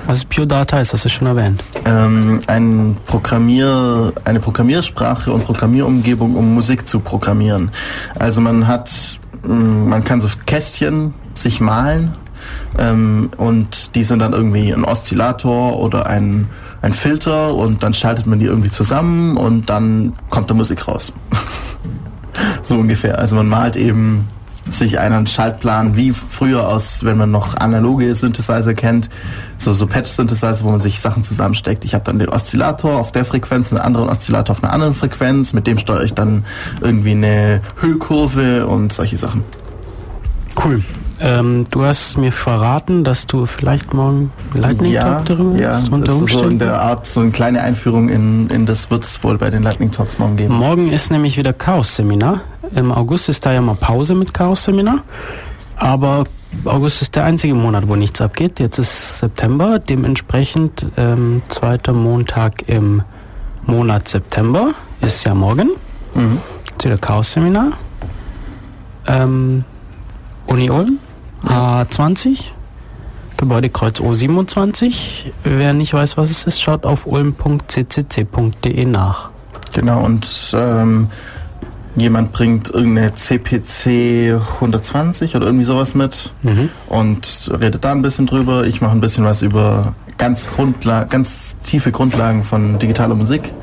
Was ist Pure Data ist, hast du schon erwähnt. Ähm, ein Programmier, eine Programmiersprache und Programmierumgebung, um Musik zu programmieren. Also man hat, mh, man kann so Kästchen sich malen ähm, und die sind dann irgendwie ein Oszillator oder ein, ein Filter und dann schaltet man die irgendwie zusammen und dann kommt da Musik raus. so ungefähr. Also man malt eben sich einen Schaltplan wie früher aus, wenn man noch analoge Synthesizer kennt, so, so Patch-Synthesizer, wo man sich Sachen zusammensteckt. Ich habe dann den Oszillator auf der Frequenz, einen anderen Oszillator auf einer anderen Frequenz, mit dem steuere ich dann irgendwie eine Hüllkurve und solche Sachen. Cool. Ähm, du hast mir verraten, dass du vielleicht morgen Lightning ja, Talk darüber ja, unter das ist so in der Art, so eine kleine Einführung in, in das wird es wohl bei den Lightning Talks morgen geben. Morgen ist nämlich wieder Chaos-Seminar. Im August ist da ja mal Pause mit Chaos-Seminar. Aber August ist der einzige Monat, wo nichts abgeht. Jetzt ist September, dementsprechend ähm, zweiter Montag im Monat September ist ja morgen. Mhm. Ist wieder Chaos-Seminar. Ähm, Uni Ulm, A20, Gebäudekreuz O27. Wer nicht weiß, was es ist, schaut auf ulm.ccc.de nach. Genau, und ähm, jemand bringt irgendeine CPC 120 oder irgendwie sowas mit Mhm. und redet da ein bisschen drüber. Ich mache ein bisschen was über ganz, Grundla ganz tiefe Grundlagen von digitaler Musik.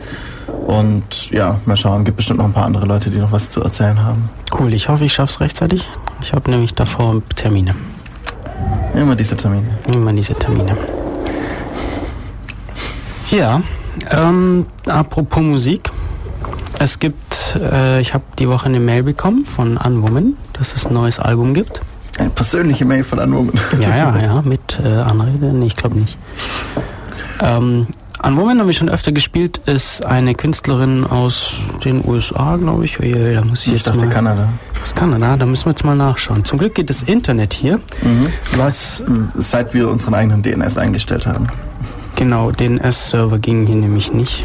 Und ja, mal schauen, gibt bestimmt noch ein paar andere Leute, die noch was zu erzählen haben. Cool, ich hoffe, ich schaff's rechtzeitig. Ich habe nämlich davor Termine. Immer diese Termine. Immer diese Termine. Ja, ähm, apropos Musik. Es gibt, äh, ich habe die Woche eine Mail bekommen von Unwoman, dass es ein neues Album gibt. Eine persönliche Mail von Anwoman. Ja, ja, ja, mit äh, Anrede? Nee, ich glaube nicht. Ähm, Unwoman haben wir schon öfter gespielt, ist eine Künstlerin aus den USA, glaube ich. Uiui, da muss ich, Ich jetzt dachte mal, Kanada. Aus Kanada, da müssen wir jetzt mal nachschauen. Zum Glück geht das Internet hier. Mhm. Was Seit wir unseren eigenen DNS eingestellt haben. Genau, DNS-Server ging hier nämlich nicht.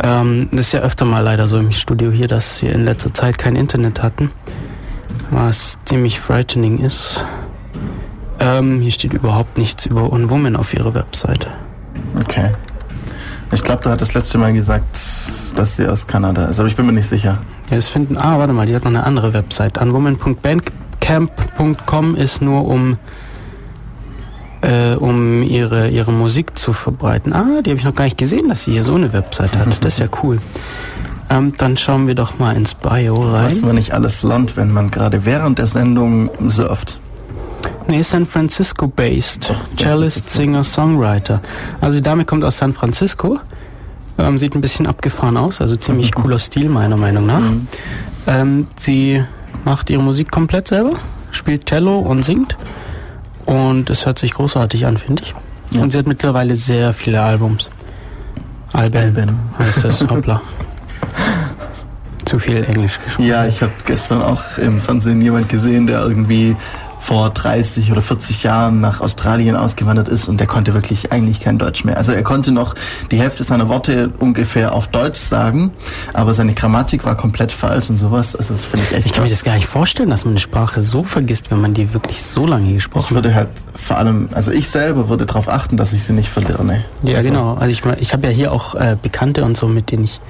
Ähm, das ist ja öfter mal leider so im Studio hier, dass wir in letzter Zeit kein Internet hatten. Was ziemlich frightening ist. Ähm, hier steht überhaupt nichts über Unwoman auf ihrer Webseite. Okay. Ich glaube, du hattest das letzte Mal gesagt, dass sie aus Kanada ist, aber ich bin mir nicht sicher. Ja, das finden. Ah, warte mal, die hat noch eine andere Website. Unwoman.bandcamp.com ist nur um äh, um ihre ihre Musik zu verbreiten. Ah, die habe ich noch gar nicht gesehen, dass sie hier so eine Website hat. Das ist ja cool. Ähm, dann schauen wir doch mal ins Bio Was rein. man nicht alles lernt, wenn man gerade während der Sendung surft. Nee, San Francisco based. San Cellist. Singer, Songwriter. Also die Dame kommt aus San Francisco. Ähm, sieht ein bisschen abgefahren aus, also ziemlich cooler Stil meiner Meinung nach. Mhm. Ähm, sie macht ihre Musik komplett selber, spielt Cello und singt. Und es hört sich großartig an, finde ich. Ja. Und sie hat mittlerweile sehr viele Albums. Alben, Alben. heißt das, hoppla. Zu viel Englisch gesprochen. Ja, ich habe gestern auch im Fernsehen jemand gesehen, der irgendwie vor 30 oder 40 Jahren nach Australien ausgewandert ist und der konnte wirklich eigentlich kein Deutsch mehr. Also er konnte noch die Hälfte seiner Worte ungefähr auf Deutsch sagen, aber seine Grammatik war komplett falsch und sowas. Also das finde ich echt Ich kann mir das gar nicht vorstellen, dass man eine Sprache so vergisst, wenn man die wirklich so lange Ich gesprochen hat. würde halt vor allem, also ich selber würde darauf achten, dass ich sie nicht verlerne. Ja, also, genau. Also ich, ich habe ja hier auch äh, Bekannte und so, mit denen ich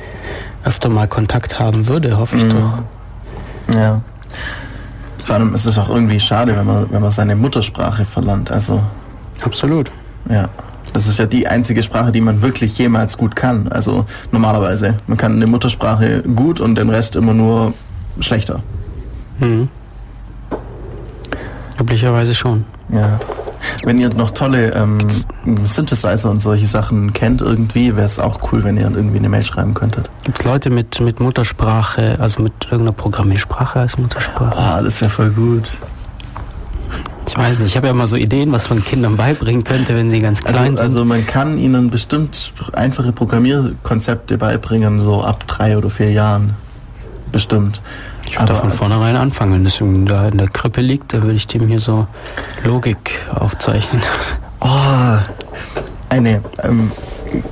öfter mal Kontakt haben würde, hoffe ich Mhm. doch. Ja. Vor allem ist es auch irgendwie schade, wenn man, wenn man seine Muttersprache verlernt. Also, Absolut. ja. Das ist ja die einzige Sprache, die man wirklich jemals gut kann. Also normalerweise. Man kann eine Muttersprache gut und den Rest immer nur schlechter. Mhm. Üblicherweise schon. Ja. Wenn ihr noch tolle ähm, Synthesizer und solche Sachen kennt irgendwie, wäre es auch cool, wenn ihr irgendwie eine Mail schreiben könntet. Gibt es Leute mit, mit Muttersprache, also mit irgendeiner Programmiersprache als Muttersprache? Ah, das wäre voll gut. Ich weiß nicht, ich habe ja immer so Ideen, was man Kindern beibringen könnte, wenn sie ganz klein Also, sind. also man kann ihnen bestimmt einfache Programmierkonzepte beibringen, so ab drei oder vier Jahren. Bestimmt. Ich würde da von vornherein anfangen. Wenn das irgendwie da in der Krippe liegt, dann würde ich dem hier so Logik aufzeichnen. Oh, eine ähm,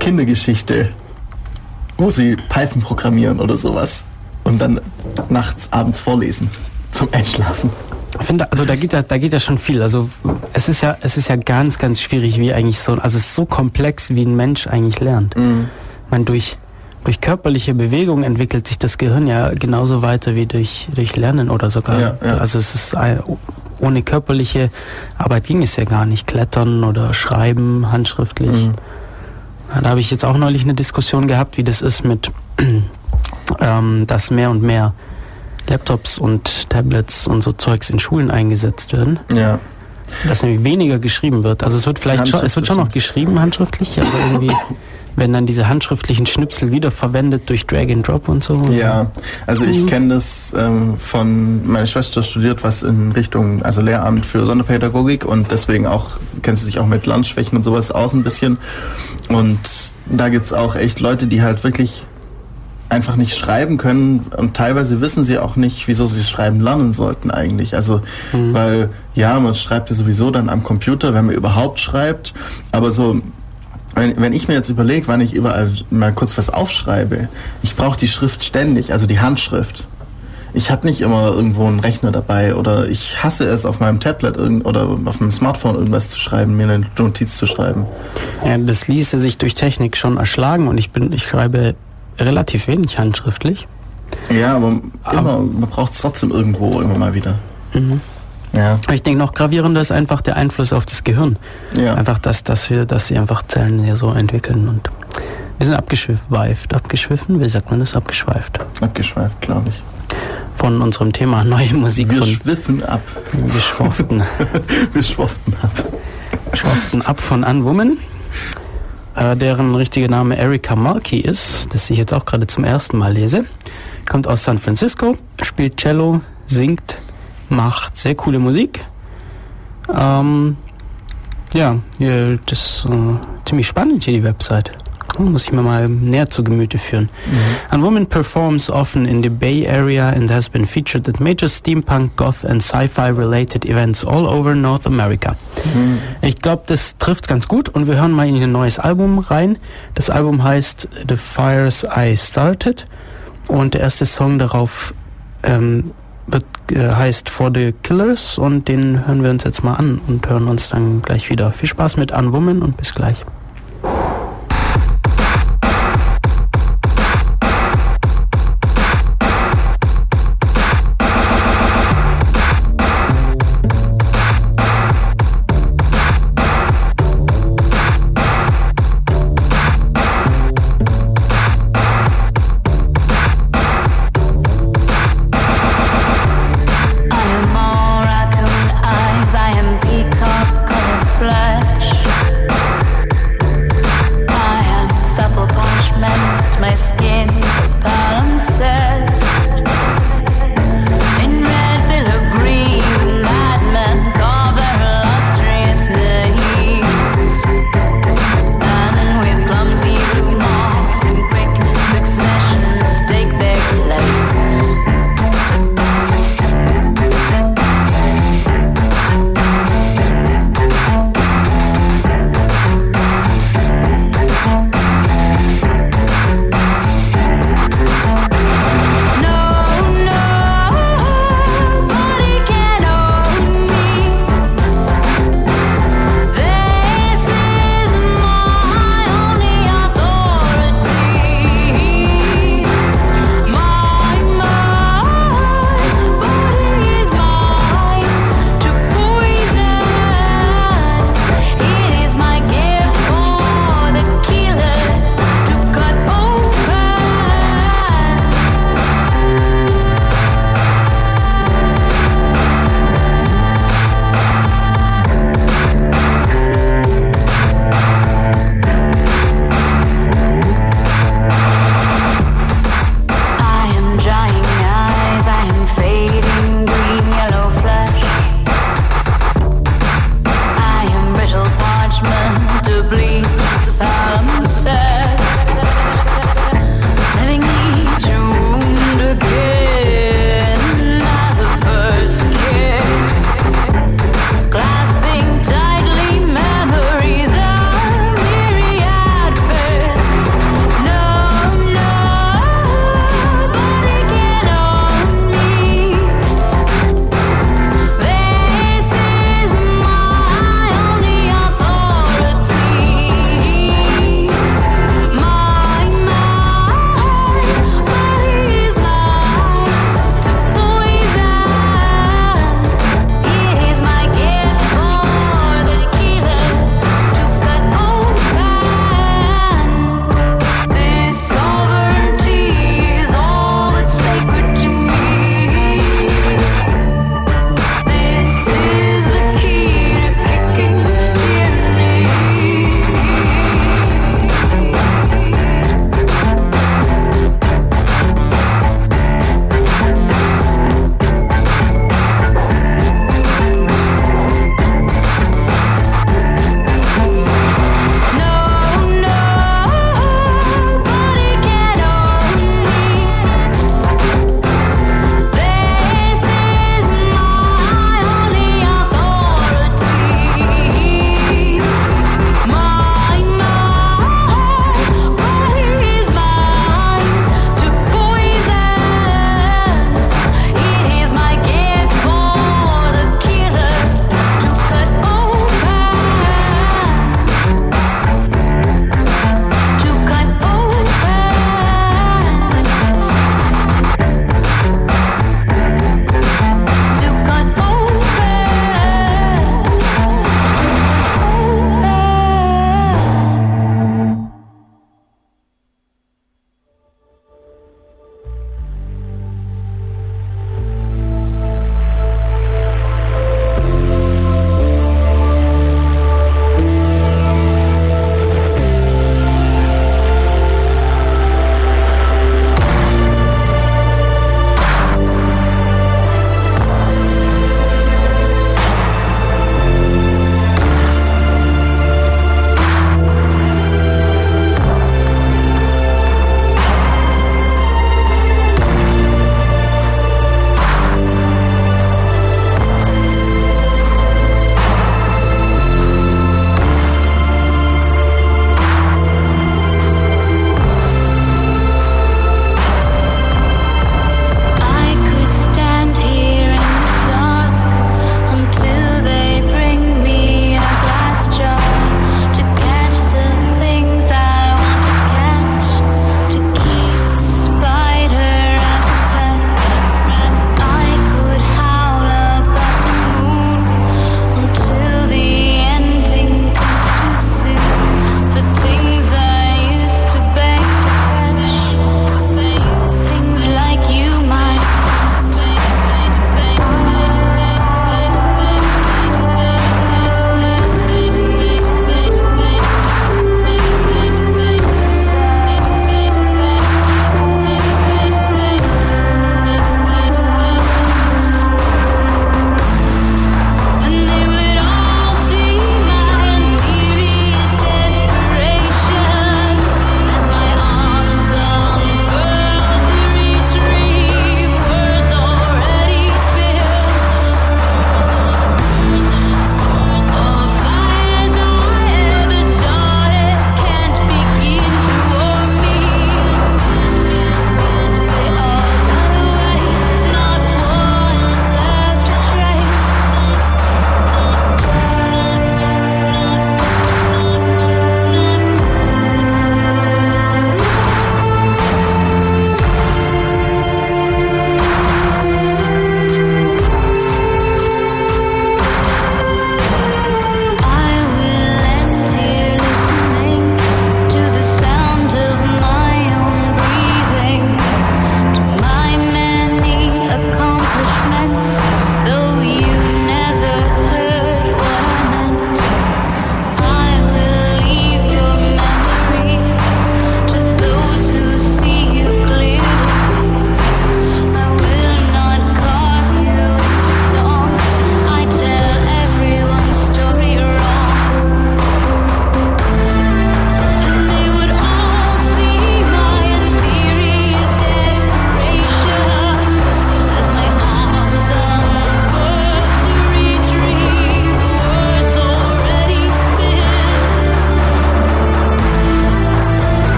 Kindergeschichte, wo sie Python programmieren oder sowas. Und dann nachts, abends vorlesen. Zum Einschlafen. Ich finde, also da geht ja, da geht ja schon viel. Also es ist ja, es ist ja ganz, ganz schwierig, wie eigentlich so, also es ist so komplex, wie ein Mensch eigentlich lernt. Mhm. Man durch durch körperliche Bewegung entwickelt sich das Gehirn ja genauso weiter wie durch durch Lernen oder sogar. Ja, ja. Also es ist ein, ohne körperliche Arbeit ging es ja gar nicht. Klettern oder Schreiben handschriftlich. Mhm. Da habe ich jetzt auch neulich eine Diskussion gehabt, wie das ist mit, ähm, dass mehr und mehr Laptops und Tablets und so Zeugs in Schulen eingesetzt werden. Ja. Dass nämlich weniger geschrieben wird. Also es wird vielleicht schon, es wird schon noch geschrieben handschriftlich, aber irgendwie werden dann diese handschriftlichen Schnipsel wiederverwendet durch Drag and Drop und so. Ja, also ich Mhm. kenne das ähm, von, meine Schwester studiert was in Richtung, also Lehramt für Sonderpädagogik und deswegen auch, kennt sie sich auch mit Lernschwächen und sowas aus ein bisschen. Und da gibt's auch echt Leute, die halt wirklich einfach nicht schreiben können und teilweise wissen sie auch nicht, wieso sie schreiben lernen sollten eigentlich. Also, Mhm. weil ja, man schreibt ja sowieso dann am Computer, wenn man überhaupt schreibt, aber so wenn, wenn ich mir jetzt überlege, wann ich überall mal kurz was aufschreibe, ich brauche die Schrift ständig, also die Handschrift. Ich habe nicht immer irgendwo einen Rechner dabei oder ich hasse es auf meinem Tablet oder auf meinem Smartphone irgendwas zu schreiben, mir eine Notiz zu schreiben. Ja, das ließe sich durch Technik schon erschlagen und ich bin, ich schreibe relativ wenig handschriftlich. Ja, aber Aber- immer, man braucht es trotzdem irgendwo immer mal wieder. Mhm. Ja, Ich denke noch gravierender ist einfach der Einfluss auf das Gehirn. ja. Einfach, dass, dass wir, dass sie einfach Zellen hier so entwickeln und wir sind abgeschweift, abgeschwiffen, wie sagt man das? Abgeschweift. Abgeschweift, glaube ich. Von unserem Thema neue Musik Wir von schwiffen ab. geschwoften, Wir schwoften ab. geschwoften ab von Unwoman, äh, deren richtiger Name Erika Markey ist, das ich jetzt auch gerade zum ersten Mal lese. Kommt aus San Francisco, spielt Cello, singt, macht sehr coole Musik. Ähm, ja, das ist äh, ziemlich spannend hier die Website. Muss ich mir mal näher zu Gemüte führen. A woman performs often in the Bay Area and has been featured at major steampunk, goth and sci-fi related events all over North America. Mhm. Ich glaube, das trifft ganz gut und wir hören mal in ein neues Album rein. Das Album heißt The Fires I Started und der erste Song darauf ähm, äh, heißt For the Killers und den hören wir uns jetzt mal an und hören uns dann gleich wieder. Viel Spaß mit Unwoman und bis gleich.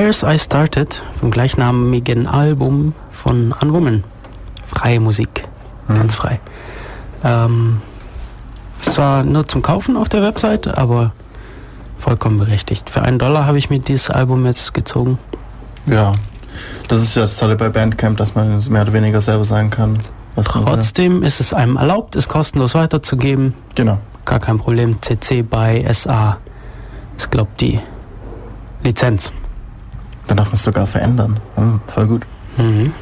Fires I Started vom gleichnamigen Album von Unwoman. Freie Musik, ganz frei. Ähm, ist zwar nur zum Kaufen auf der Website, aber vollkommen berechtigt. Für einen Dollar habe ich mir dieses Album jetzt gezogen. Ja. Das ist ja das Tolle bei Bandcamp, dass man es mehr oder weniger selber sagen kann. Was. Trotzdem ist es einem erlaubt, es kostenlos weiterzugeben. Genau. Gar kein Problem. CC bei SA ist, glaube die Lizenz. Dann darf man es sogar verändern. Hm, voll gut. Mhm.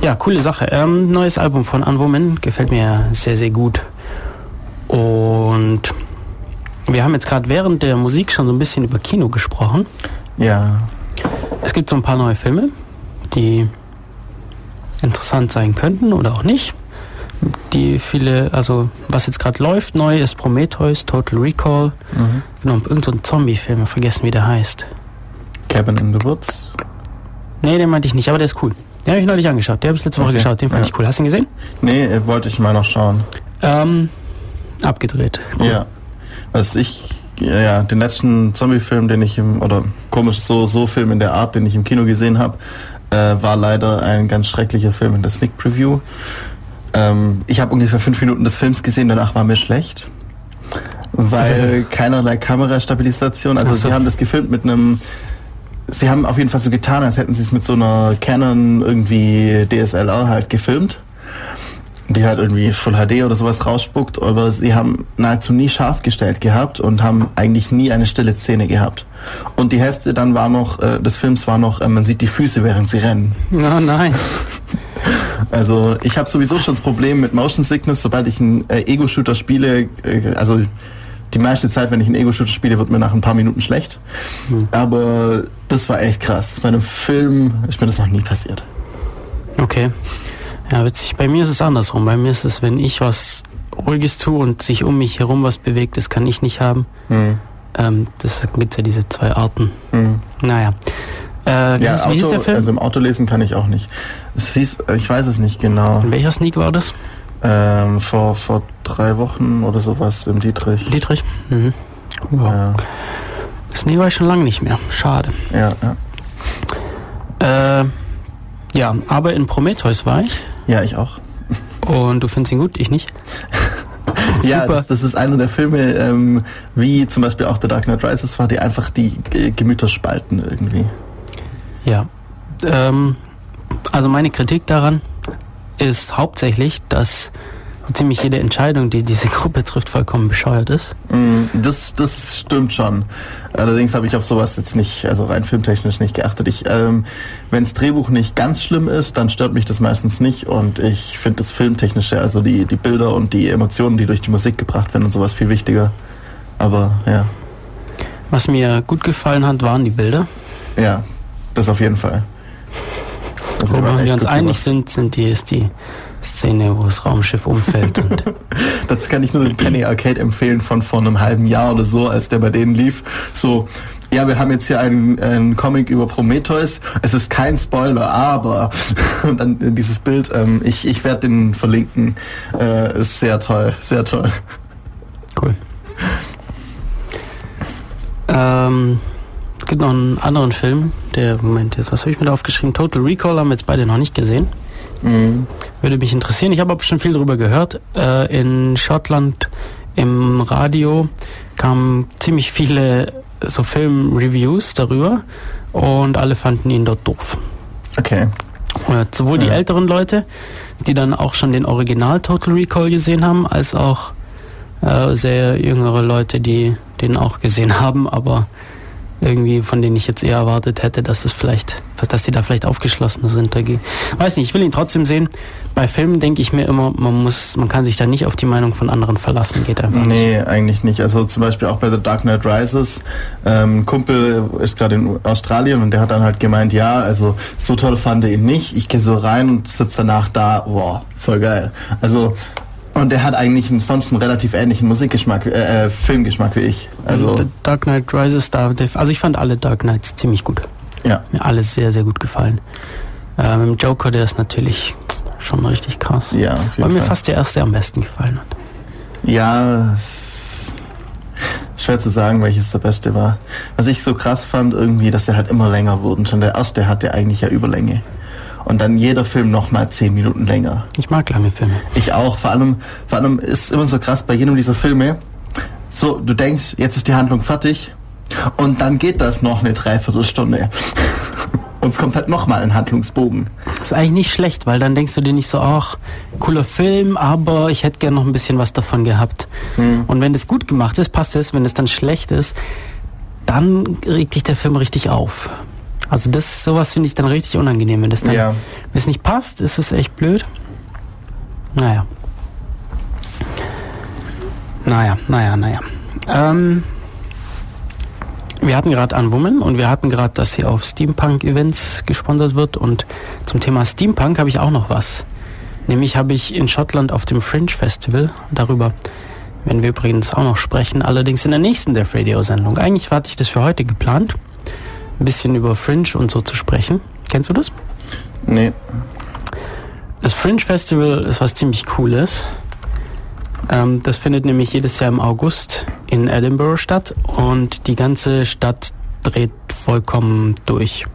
Ja, coole Sache. Ähm, neues Album von Unwoman gefällt mir sehr, sehr gut. Und wir haben jetzt gerade während der Musik schon so ein bisschen über Kino gesprochen. Ja. Es gibt so ein paar neue Filme, die interessant sein könnten oder auch nicht. Die viele, also was jetzt gerade läuft, neu ist Prometheus, Total Recall. Mhm. Genau, irgend so Zombie-Film, vergessen wie der heißt. Cabin in the Woods. Nee, den meinte ich nicht, aber der ist cool. Den habe ich neulich angeschaut. Den habe ich letzte Woche Okay, geschaut. Den fand ja. ich cool. Hast du ihn gesehen? Nee, äh, wollte ich mal noch schauen. Ähm, abgedreht. Cool. Ja. Was ich, ja, ja, den letzten Zombie-Film, den ich im, oder komisch so, so Film in der Art, den ich im Kino gesehen habe, äh, war leider ein ganz schrecklicher Film in der Sneak Preview. Ähm, ich habe ungefähr fünf Minuten des Films gesehen, danach war mir schlecht. Weil keinerlei Kamerastabilisation, also so. sie haben das gefilmt mit einem Sie haben auf jeden Fall so getan, als hätten sie es mit so einer Canon irgendwie DSLR halt gefilmt die halt irgendwie Full HD oder sowas rausspuckt, aber sie haben nahezu nie scharf gestellt gehabt und haben eigentlich nie eine stille Szene gehabt. Und die Hälfte dann war noch, äh, des Films war noch, äh, man sieht die Füße, während sie rennen. Oh nein. Also ich habe sowieso schon das Problem mit Motion Sickness, sobald ich einen äh, Ego-Shooter spiele, äh, also die meiste Zeit, wenn ich einen Ego-Shooter spiele, wird mir nach ein paar Minuten schlecht. Aber das war echt krass. Bei einem Film ist mir das noch nie passiert. Okay. Ja, witzig. Bei mir ist es andersrum. Bei mir ist es, wenn ich was Ruhiges tue und sich um mich herum was bewegt, das kann ich nicht haben. Hm. Ähm, das gibt ja diese zwei Arten. Hm. Naja. Äh, wie, Ja, hieß Auto, der Film? also im Auto lesen kann ich auch nicht. Es hieß, ich weiß es nicht genau. In welcher Sneak war das? Ähm, vor, vor drei Wochen oder sowas im Dietrich. Dietrich? Mhm. Ja. Ja, Sneak war ich schon lange nicht mehr. Schade. ja, ja. Äh, ja, aber in Prometheus war ich. ja, ich auch. Und du findest ihn gut, ich nicht. Ja, das, das ist einer der Filme, ähm, wie zum Beispiel auch The Dark Knight Rises war, die einfach die Gemüter spalten irgendwie. Ja. Ähm, also meine Kritik daran ist hauptsächlich, dass so ziemlich jede Entscheidung, die diese Gruppe trifft, vollkommen bescheuert ist. Mm, Das, das stimmt schon. Allerdings habe ich auf sowas jetzt nicht, also rein filmtechnisch nicht geachtet. Ich, ähm, wenn das Drehbuch nicht ganz schlimm ist, dann stört mich das meistens nicht und ich finde das Filmtechnische, also die, die Bilder und die Emotionen, die durch die Musik gebracht werden und sowas viel wichtiger. Aber ja, Was mir gut gefallen hat, waren die Bilder. ja, das auf jeden Fall. Also, die Wo waren wir uns einig gemacht. sind, sind die, ist die Szene, wo das Raumschiff umfällt. und Das kann ich nur den Penny Arcade empfehlen von vor einem halben Jahr oder so, als der bei denen lief. So, ja, wir haben jetzt hier einen, einen Comic über Prometheus. Es ist kein Spoiler, aber und dann dieses Bild. Ähm, ich ich werde den verlinken. Äh, ist sehr toll, sehr toll. cool. Ähm, es gibt noch einen anderen Film, der, Moment, jetzt, was habe ich mir da aufgeschrieben? Total Recall haben wir jetzt beide noch nicht gesehen. Mhm. Würde mich interessieren. Ich habe aber schon viel darüber gehört. Äh, in Schottland im Radio kamen ziemlich viele so Film-Reviews darüber und alle fanden ihn dort doof. Okay. Äh, sowohl die Ja. älteren Leute, die dann auch schon den Original Total Recall gesehen haben, als auch äh, sehr jüngere Leute, die den auch gesehen haben, aber irgendwie von denen ich jetzt eher erwartet hätte, dass es vielleicht, dass die da vielleicht aufgeschlossener sind dagegen. Weiß nicht, ich will ihn trotzdem sehen. Bei Filmen denke ich mir immer, man muss, man kann sich da nicht auf die Meinung von anderen verlassen, geht einfach nicht. Nee, eigentlich nicht. Also zum Beispiel auch bei The Dark Knight Rises. Ähm, ein Kumpel ist gerade in Australien und der hat dann halt gemeint, ja, also so toll fand er ihn nicht. Ich gehe so rein und sitze danach da, wow, voll geil. Also und der hat eigentlich einen, sonst einen relativ ähnlichen Musikgeschmack, äh, äh, Filmgeschmack wie ich. Also The Dark Knight Rises, da, also ich fand alle Dark Knights ziemlich gut. ja, Mir alles sehr, sehr gut gefallen. Ähm, im Joker, der ist natürlich schon richtig krass. ja, auf Weil jeden mir Fall. fast der erste am besten gefallen hat. Ja, es Schwer zu sagen, welches der beste war. Was ich so krass fand, irgendwie, dass er halt immer länger wurden. Schon der erste hatte eigentlich ja Überlänge. Und dann jeder Film nochmal zehn Minuten länger. Ich mag lange Filme. Ich auch. Vor allem, vor allem ist immer so krass bei jedem dieser Filme. So, du denkst, jetzt ist die Handlung fertig. Und dann geht das noch eine Dreiviertelstunde. Und es kommt halt nochmal ein Handlungsbogen. ist eigentlich nicht schlecht, weil dann denkst du dir nicht so, ach, cooler Film, aber ich hätte gern noch ein bisschen was davon gehabt. Und wenn das gut gemacht ist, passt es. Wenn es dann schlecht ist, dann regt dich der Film richtig auf. Also das, sowas finde ich dann richtig unangenehm. Wenn das dann, Ja. wenn es nicht passt, ist es echt blöd. Naja. Naja, naja, naja. Ähm, wir hatten gerade Unwoman und wir hatten gerade, dass sie auf Steampunk-Events gesponsert wird. Und zum Thema Steampunk habe ich auch noch was. Nämlich habe ich in Schottland auf dem Fringe Festival, darüber werden wir übrigens auch noch sprechen, allerdings in der nächsten Death Radio-Sendung. Eigentlich hatte ich das für heute geplant, ein bisschen über Fringe und so zu sprechen. Kennst du das? Nee. Das Fringe Festival ist was ziemlich Cooles. Ähm, das findet nämlich jedes Jahr im August in Edinburgh statt und die ganze Stadt dreht vollkommen durch.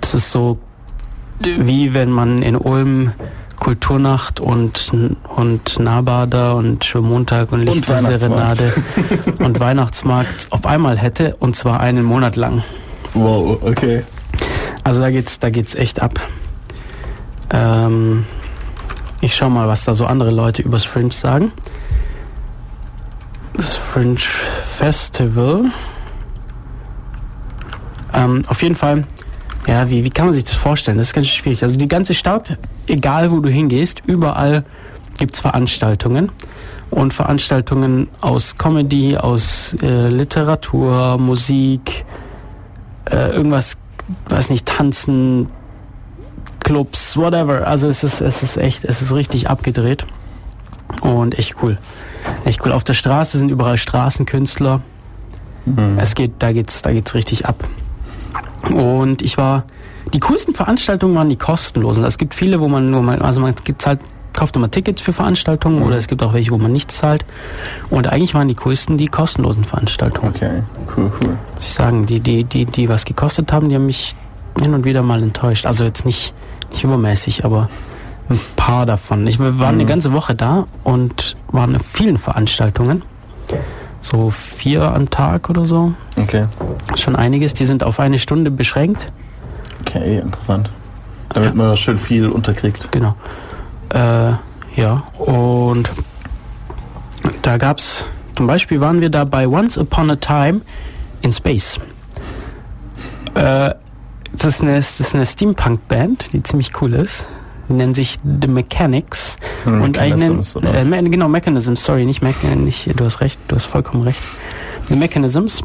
Das ist so wie wenn man in Ulm Kulturnacht und, und Nahbader und Schwimmmontag und Lichtserenade und Weihnachtsmarkt auf einmal hätte und zwar einen Monat lang. Wow, okay. Also da geht's, da geht's echt ab. Ähm, ich schau mal, was da so andere Leute übers Fringe sagen. Das Fringe Festival. Ähm, auf jeden Fall, ja, wie, wie kann man sich das vorstellen? Das ist ganz schwierig. Also die ganze Stadt, egal wo du hingehst, überall gibt's Veranstaltungen. Und Veranstaltungen aus Comedy, aus äh, Literatur, Musik, äh, irgendwas, weiß nicht, Tanzen, Clubs, whatever. Also es ist, es ist echt, es ist richtig abgedreht. Und echt cool. Echt cool. Auf der Straße sind überall Straßenkünstler. Es geht, da geht's, da geht's richtig ab. Und ich war, die coolsten Veranstaltungen waren die kostenlosen. Es gibt viele, wo man nur mal, also man gibt halt, kauft immer Tickets für Veranstaltungen oder es gibt auch welche, wo man nichts zahlt. Und eigentlich waren die coolsten die kostenlosen Veranstaltungen. Okay, cool, cool. Muss ich sagen, die, die, die, die was gekostet haben, die haben mich hin und wieder mal enttäuscht. Also jetzt nicht, nicht übermäßig, aber ein paar davon. Ich war eine ganze Woche da und waren auf vielen Veranstaltungen. So vier am Tag oder so. Okay. Schon einiges. Die sind auf eine Stunde beschränkt. Okay, interessant. Damit man schön viel unterkriegt. Genau. Äh, ja, und da gab's, zum Beispiel waren wir da bei Once Upon a Time in Space. Äh, das ist eine, das ist eine Steampunk-Band, die ziemlich cool ist. Die nennen sich The Mechanics. Hm, und Mechanisms, oder? äh, Me- genau, Mechanisms, sorry, nicht Mechan, nicht, du hast recht, du hast vollkommen recht. The Mechanisms.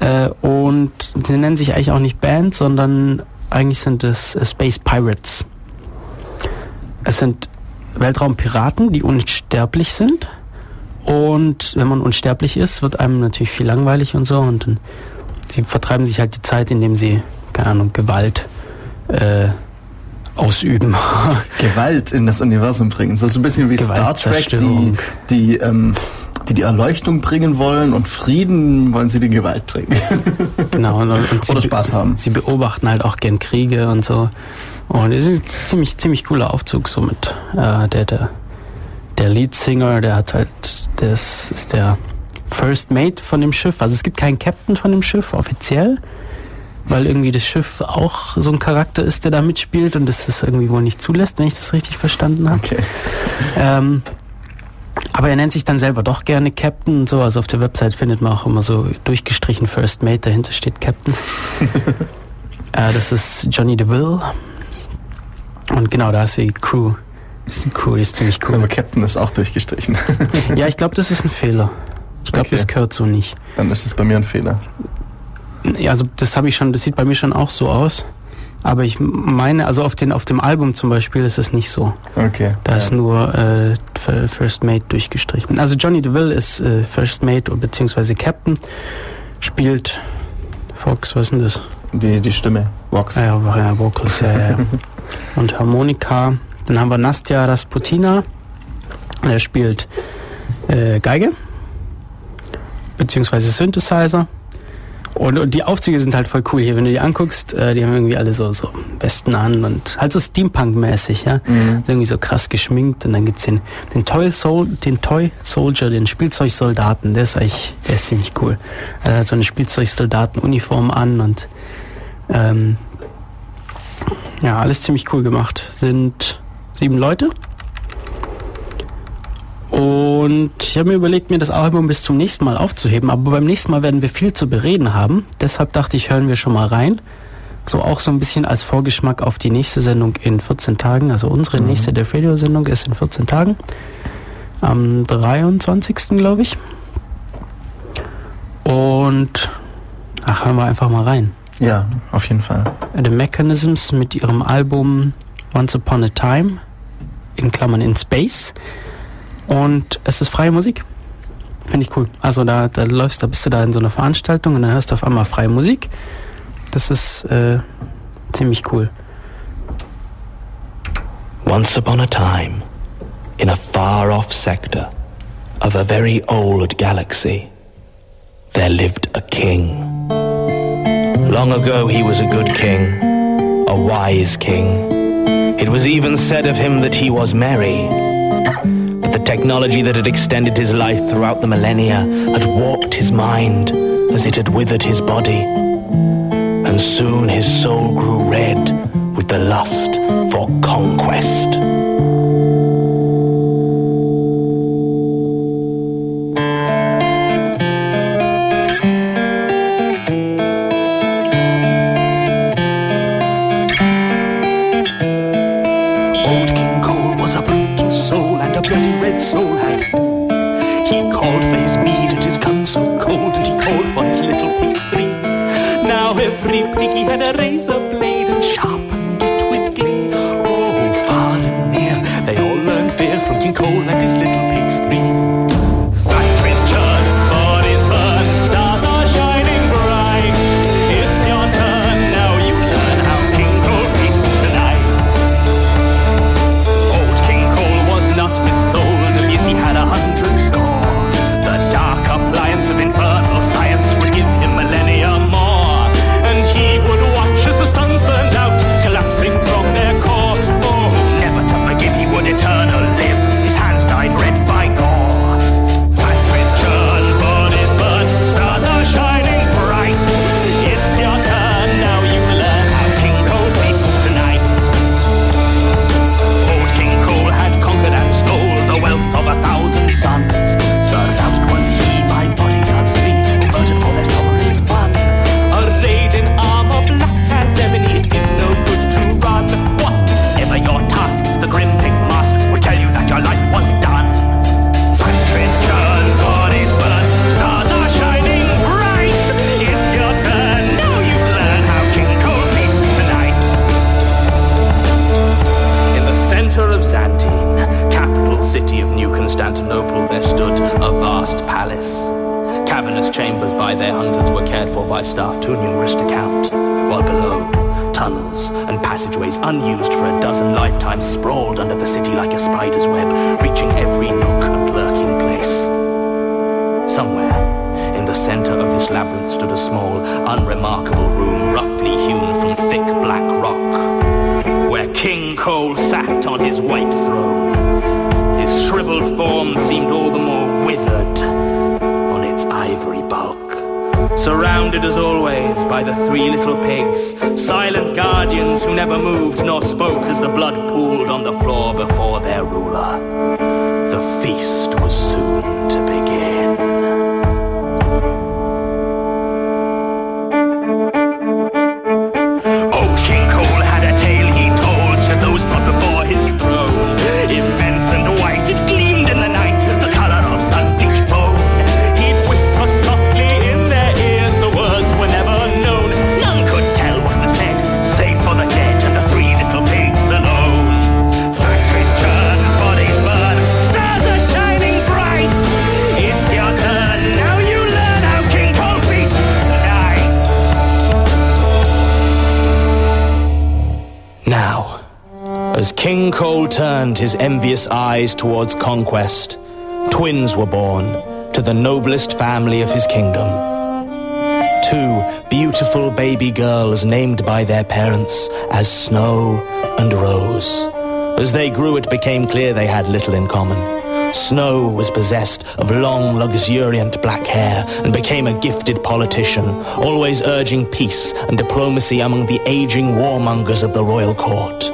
Äh, und sie nennen sich eigentlich auch nicht Band, sondern eigentlich sind es äh, Space Pirates. Es sind Weltraumpiraten, die unsterblich sind. Und wenn man unsterblich ist, wird einem natürlich viel langweilig und so. Und dann, sie vertreiben sich halt die Zeit, indem sie, keine Ahnung, Gewalt äh, ausüben. Gewalt in das Universum bringen. So, ein bisschen wie Star Trek, die, die, ähm, die die Erleuchtung bringen wollen und Frieden wollen sie die Gewalt bringen. genau. Und, und Oder sie, Spaß haben. sie beobachten halt auch gern Kriege und so. Und es ist ein ziemlich, ziemlich cooler Aufzug so mit äh, der, der, der Leadsinger, der hat halt, das ist der First Mate von dem Schiff. Also es gibt keinen Captain von dem Schiff offiziell, weil irgendwie das Schiff auch so ein Charakter ist, der da mitspielt und das es irgendwie wohl nicht zulässt, wenn ich das richtig verstanden habe. Okay. Ähm, aber er nennt sich dann selber doch gerne Captain und so. Also auf der Website findet man auch immer so durchgestrichen First Mate, dahinter steht Captain. äh, das ist Johnny DeVille. Und genau, da ist die Crew. Ist die Crew, die ist ziemlich Aber cool. Captain ist auch durchgestrichen. Ja, ich glaube, das ist ein Fehler. Ich glaube, Okay. das gehört so nicht. Dann ist es bei mir ein Fehler. Ja, also das habe ich schon, das sieht bei mir schon auch so aus. Aber ich meine, also auf, den, auf dem Album zum Beispiel ist es nicht so. Okay. Da ist nur äh, First Mate durchgestrichen. Also Johnny DeVille ist äh, First Mate beziehungsweise Captain. Spielt Fox, was ist denn das? Die, die Stimme. Vox. Ah ja, ja Vocals, ja, ja. Und Harmonika. Dann haben wir Nastja Rasputina. Der spielt äh, Geige. beziehungsweise Synthesizer. Und, und die Aufzüge sind halt voll cool hier, wenn du die anguckst, äh, die haben irgendwie alle so, so Westen an und halt so Steampunk-mäßig, ja. Mhm. Irgendwie so krass geschminkt und dann gibt's den, den Toy Sol den Toy Soldier, den Spielzeugsoldaten, der ist eigentlich, der ist ziemlich cool. Er hat so eine Spielzeugsoldatenuniform an und ähm, ja, alles ziemlich cool gemacht. Sind sieben Leute. Und ich habe mir überlegt, mir das Album bis zum nächsten Mal aufzuheben, aber beim nächsten Mal werden wir viel zu bereden haben. Deshalb dachte ich, hören wir schon mal rein. So auch so ein bisschen als Vorgeschmack auf die nächste Sendung in 14 Tagen. Also unsere nächste der Radio-Sendung ist in 14 Tagen. Am 23. glaube ich. Und ach, hören wir einfach mal rein. Ja, auf jeden Fall. The Mechanisms mit ihrem Album Once Upon a Time, in Klammern in Space. Und es ist freie Musik. Finde ich cool. Also da, da läufst, da bist du da in so einer Veranstaltung und dann hörst du auf einmal freie Musik. Das ist äh, ziemlich cool. Once upon a time, in a far off sector of a very old galaxy, there lived a king. Long ago, he was a good king, a wise king. It was even said of him that he was merry. But the technology that had extended his life throughout the millennia had warped his mind as it had withered his body. And soon his soul grew red with the lust for conquest. Had a were cared for by staff too numerous to count, while below, tunnels and passageways unused for a dozen lifetimes sprawled under the city like a spider's web, reaching every nook and lurking place. Somewhere, in the center of this labyrinth stood a small, unremarkable room roughly hewn from thick black rock where King Cole sat on his white throne. His shriveled form seemed all the more withered Surrounded as always by the three little pigs, silent guardians who never moved nor spoke as the blood pooled on the floor before their ruler. The feast was soon to begin. Turned his envious eyes towards conquest, twins were born, to the noblest family of his kingdom. Two beautiful baby girls named by their parents as Snow and Rose. As they grew, it became clear they had little in common. Snow was possessed of long, luxuriant black hair and became a gifted politician, always urging peace and diplomacy among the aging warmongers of the royal court.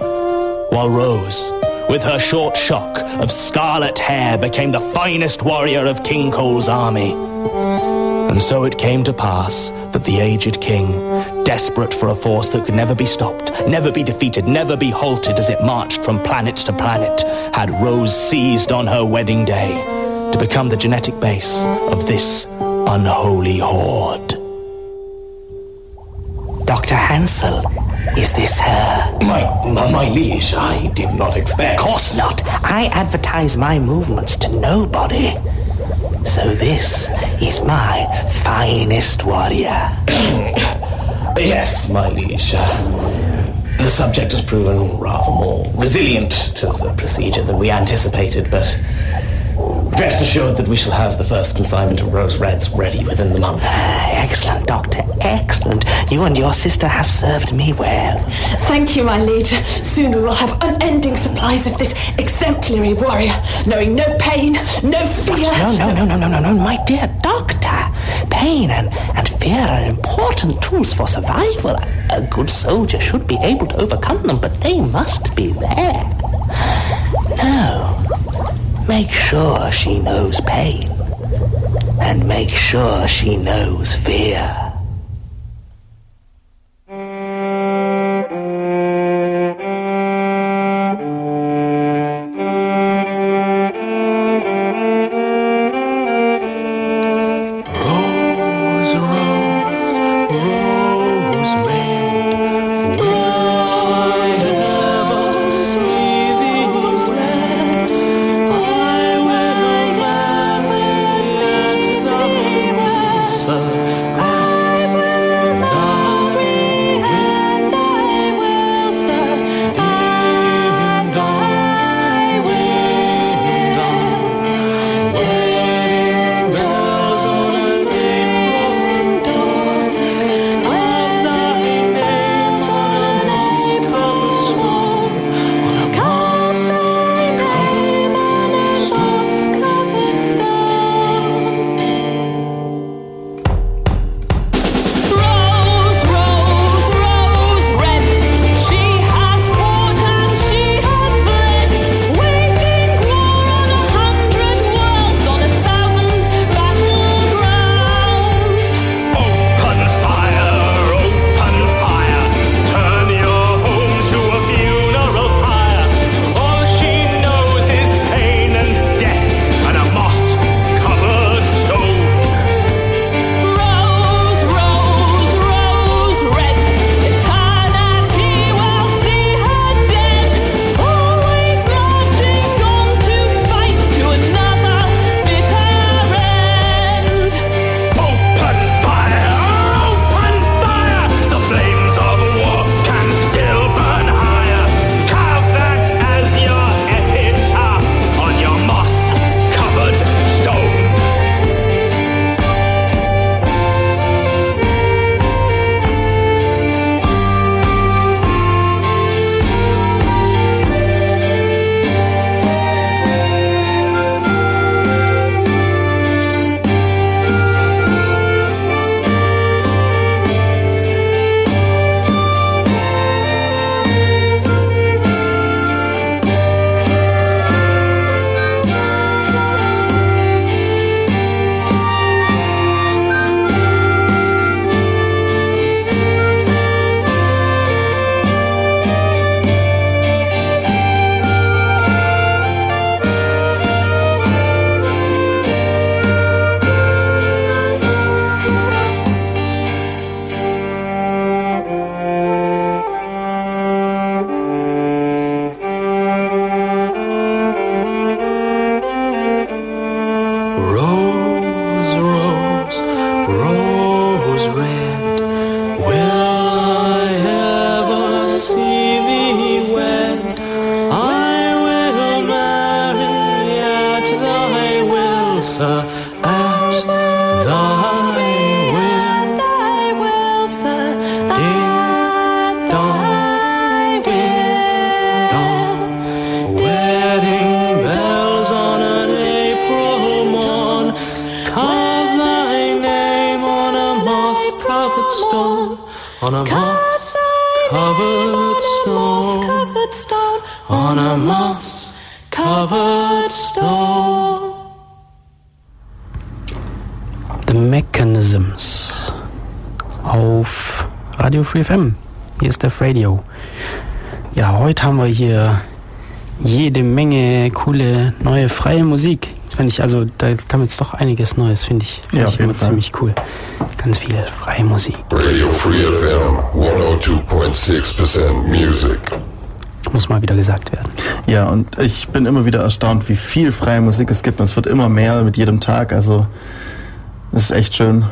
While Rose, with her short shock of scarlet hair, became the finest warrior of King Cole's army. And so it came to pass that the aged king, desperate for a force that could never be stopped, never be defeated, never be halted as it marched from planet to planet, had Rose seized on her wedding day to become the genetic base of this unholy horde. Dr. Hansel, is this her? My, my, my liege, I did not expect. Of course not. I advertise my movements to nobody. So this is my finest warrior. Yes, my liege. The subject has proven rather more resilient to the procedure than we anticipated, but rest assured that we shall have the first consignment of rose reds ready within the month. Excellent, Doctor, excellent. You and your sister have served me well. Thank you, my liege. Soon we will have unending supplies of this exemplary warrior, knowing no pain, no fear. No, no, no, no, no, no, no, my dear doctor. Pain and, and fear are important tools for survival. A good soldier should be able to overcome them, but they must be there. No. Make sure she knows pain. And make sure she knows fear. Radio Free FM. Hier ist der Radio. Ja, heute haben wir hier jede Menge coole neue freie Musik. Finde ich, also da kam jetzt doch einiges Neues, finde ich. Finde Ja, auf ich jeden immer Fall. ziemlich cool. Ganz viel freie Musik. Radio Free FM 102.6% music. Muss mal wieder gesagt werden. Ja, und ich bin immer wieder erstaunt, wie viel freie Musik es gibt. Und es wird immer mehr mit jedem Tag. Also es ist echt schön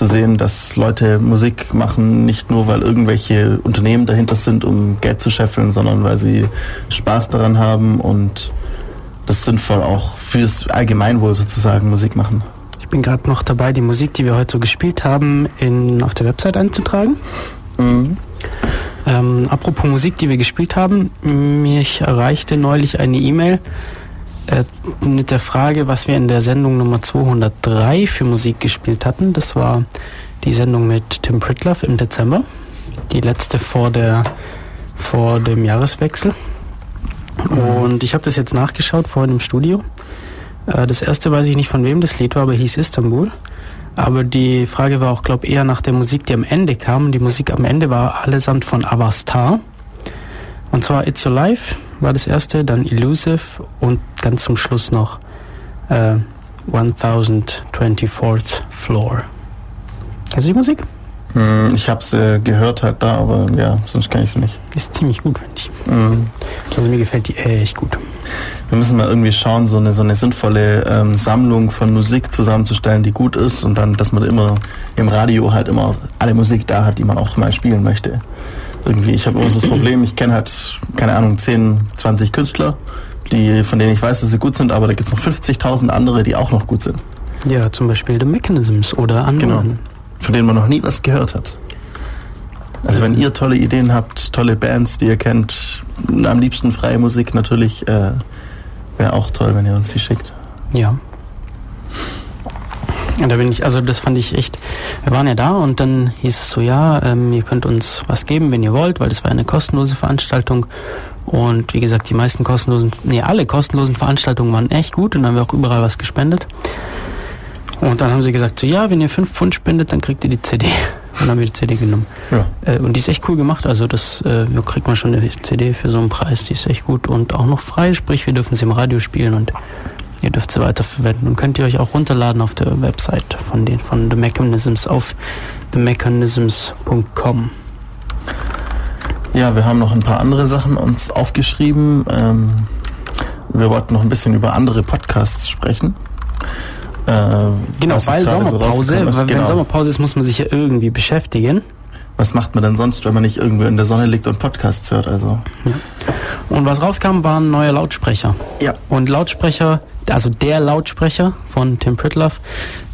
zu sehen, dass Leute Musik machen, nicht nur weil irgendwelche Unternehmen dahinter sind, um Geld zu scheffeln, sondern weil sie Spaß daran haben und das sinnvoll auch fürs Allgemeinwohl sozusagen Musik machen. Ich bin gerade noch dabei, die Musik, die wir heute so gespielt haben, in, auf der Website einzutragen. Ähm, apropos Musik, die wir gespielt haben, mich erreichte neulich eine E-Mail äh, mit der Frage, was wir in der Sendung Nummer 203 für Musik gespielt hatten. Das war die Sendung mit Tim Pritloff im Dezember, die letzte vor, der, vor dem Jahreswechsel. Und ich habe das jetzt nachgeschaut vorhin im Studio. Äh, Das erste weiß ich nicht von wem das Lied war, aber hieß Istanbul. Aber die Frage war auch, glaube eher nach der Musik, die am Ende kam. Die Musik am Ende war allesamt von Avastar. Und zwar It's Your Life war das erste, dann Elusive und ganz zum Schluss noch äh, 1024th Floor. Kennst du die Musik? Hm, Ich habe sie gehört halt da, aber ja, sonst kann ich sie nicht. Ist ziemlich gut, finde ich. Mhm. Also mir gefällt die echt gut. Wir müssen mal irgendwie schauen, so eine, so eine sinnvolle ähm, Sammlung von Musik zusammenzustellen, die gut ist und dann, dass man immer im Radio halt immer alle Musik da hat, die man auch mal spielen möchte. Irgendwie, ich habe immer so das Problem, ich kenne halt, keine Ahnung, 10, 20 Künstler, die, von denen ich weiß, dass sie gut sind, aber da gibt es noch 50.000 andere, die auch noch gut sind. Ja, zum Beispiel The Mechanisms oder Genau. anderen. Von denen man noch nie was gehört hat. Also wenn ihr tolle Ideen habt, tolle Bands, die ihr kennt, am liebsten freie Musik natürlich, äh, wäre auch toll, wenn ihr uns die schickt. Ja. Da bin ich, also das fand ich echt, wir waren ja da und dann hieß es so, ja, ähm, ihr könnt uns was geben, wenn ihr wollt, weil das war eine kostenlose Veranstaltung. Und wie gesagt, die meisten kostenlosen, nee, alle kostenlosen Veranstaltungen waren echt gut und dann haben wir auch überall was gespendet. Und dann haben sie gesagt, so ja, wenn ihr 5 Pfund spendet, dann kriegt ihr die CD. Und dann haben wir die CD genommen. Ja. Äh, und die ist echt cool gemacht. Also das äh, kriegt man schon eine CD für so einen Preis. Die ist echt gut und auch noch frei. Sprich, wir dürfen sie im Radio spielen und ihr dürft sie weiterverwenden. Und könnt ihr euch auch runterladen auf der Website von den von The Mechanisms auf themechanisms.com. Ja, wir haben noch ein paar andere Sachen uns aufgeschrieben. Ähm, wir wollten noch ein bisschen über andere Podcasts sprechen. Äh, Genau, weil so Sommerpause, ist. weil wenn Genau. Sommerpause ist, muss man sich ja irgendwie beschäftigen. Was macht man denn sonst, wenn man nicht irgendwo in der Sonne liegt und Podcasts hört? Also Und was rauskam, waren neue Lautsprecher. ja, Und Lautsprecher, also der Lautsprecher von Tim Pritloff,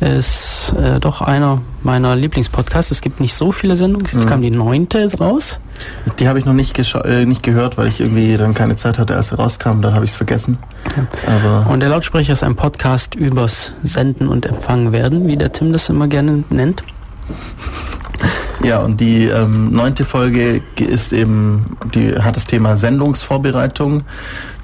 ist äh, doch einer meiner Lieblingspodcasts. Es gibt nicht so viele Sendungen. Jetzt kam die neunte raus. die habe ich noch nicht, äh, nicht gehört, weil ich irgendwie dann keine Zeit hatte, als sie rauskam. Dann habe ich es vergessen. Aber Und der Lautsprecher ist ein Podcast übers Senden und Empfangen werden, wie der Tim das immer gerne nennt. Ja, und die ähm, neunte Folge ge- ist eben, die hat das Thema Sendungsvorbereitung.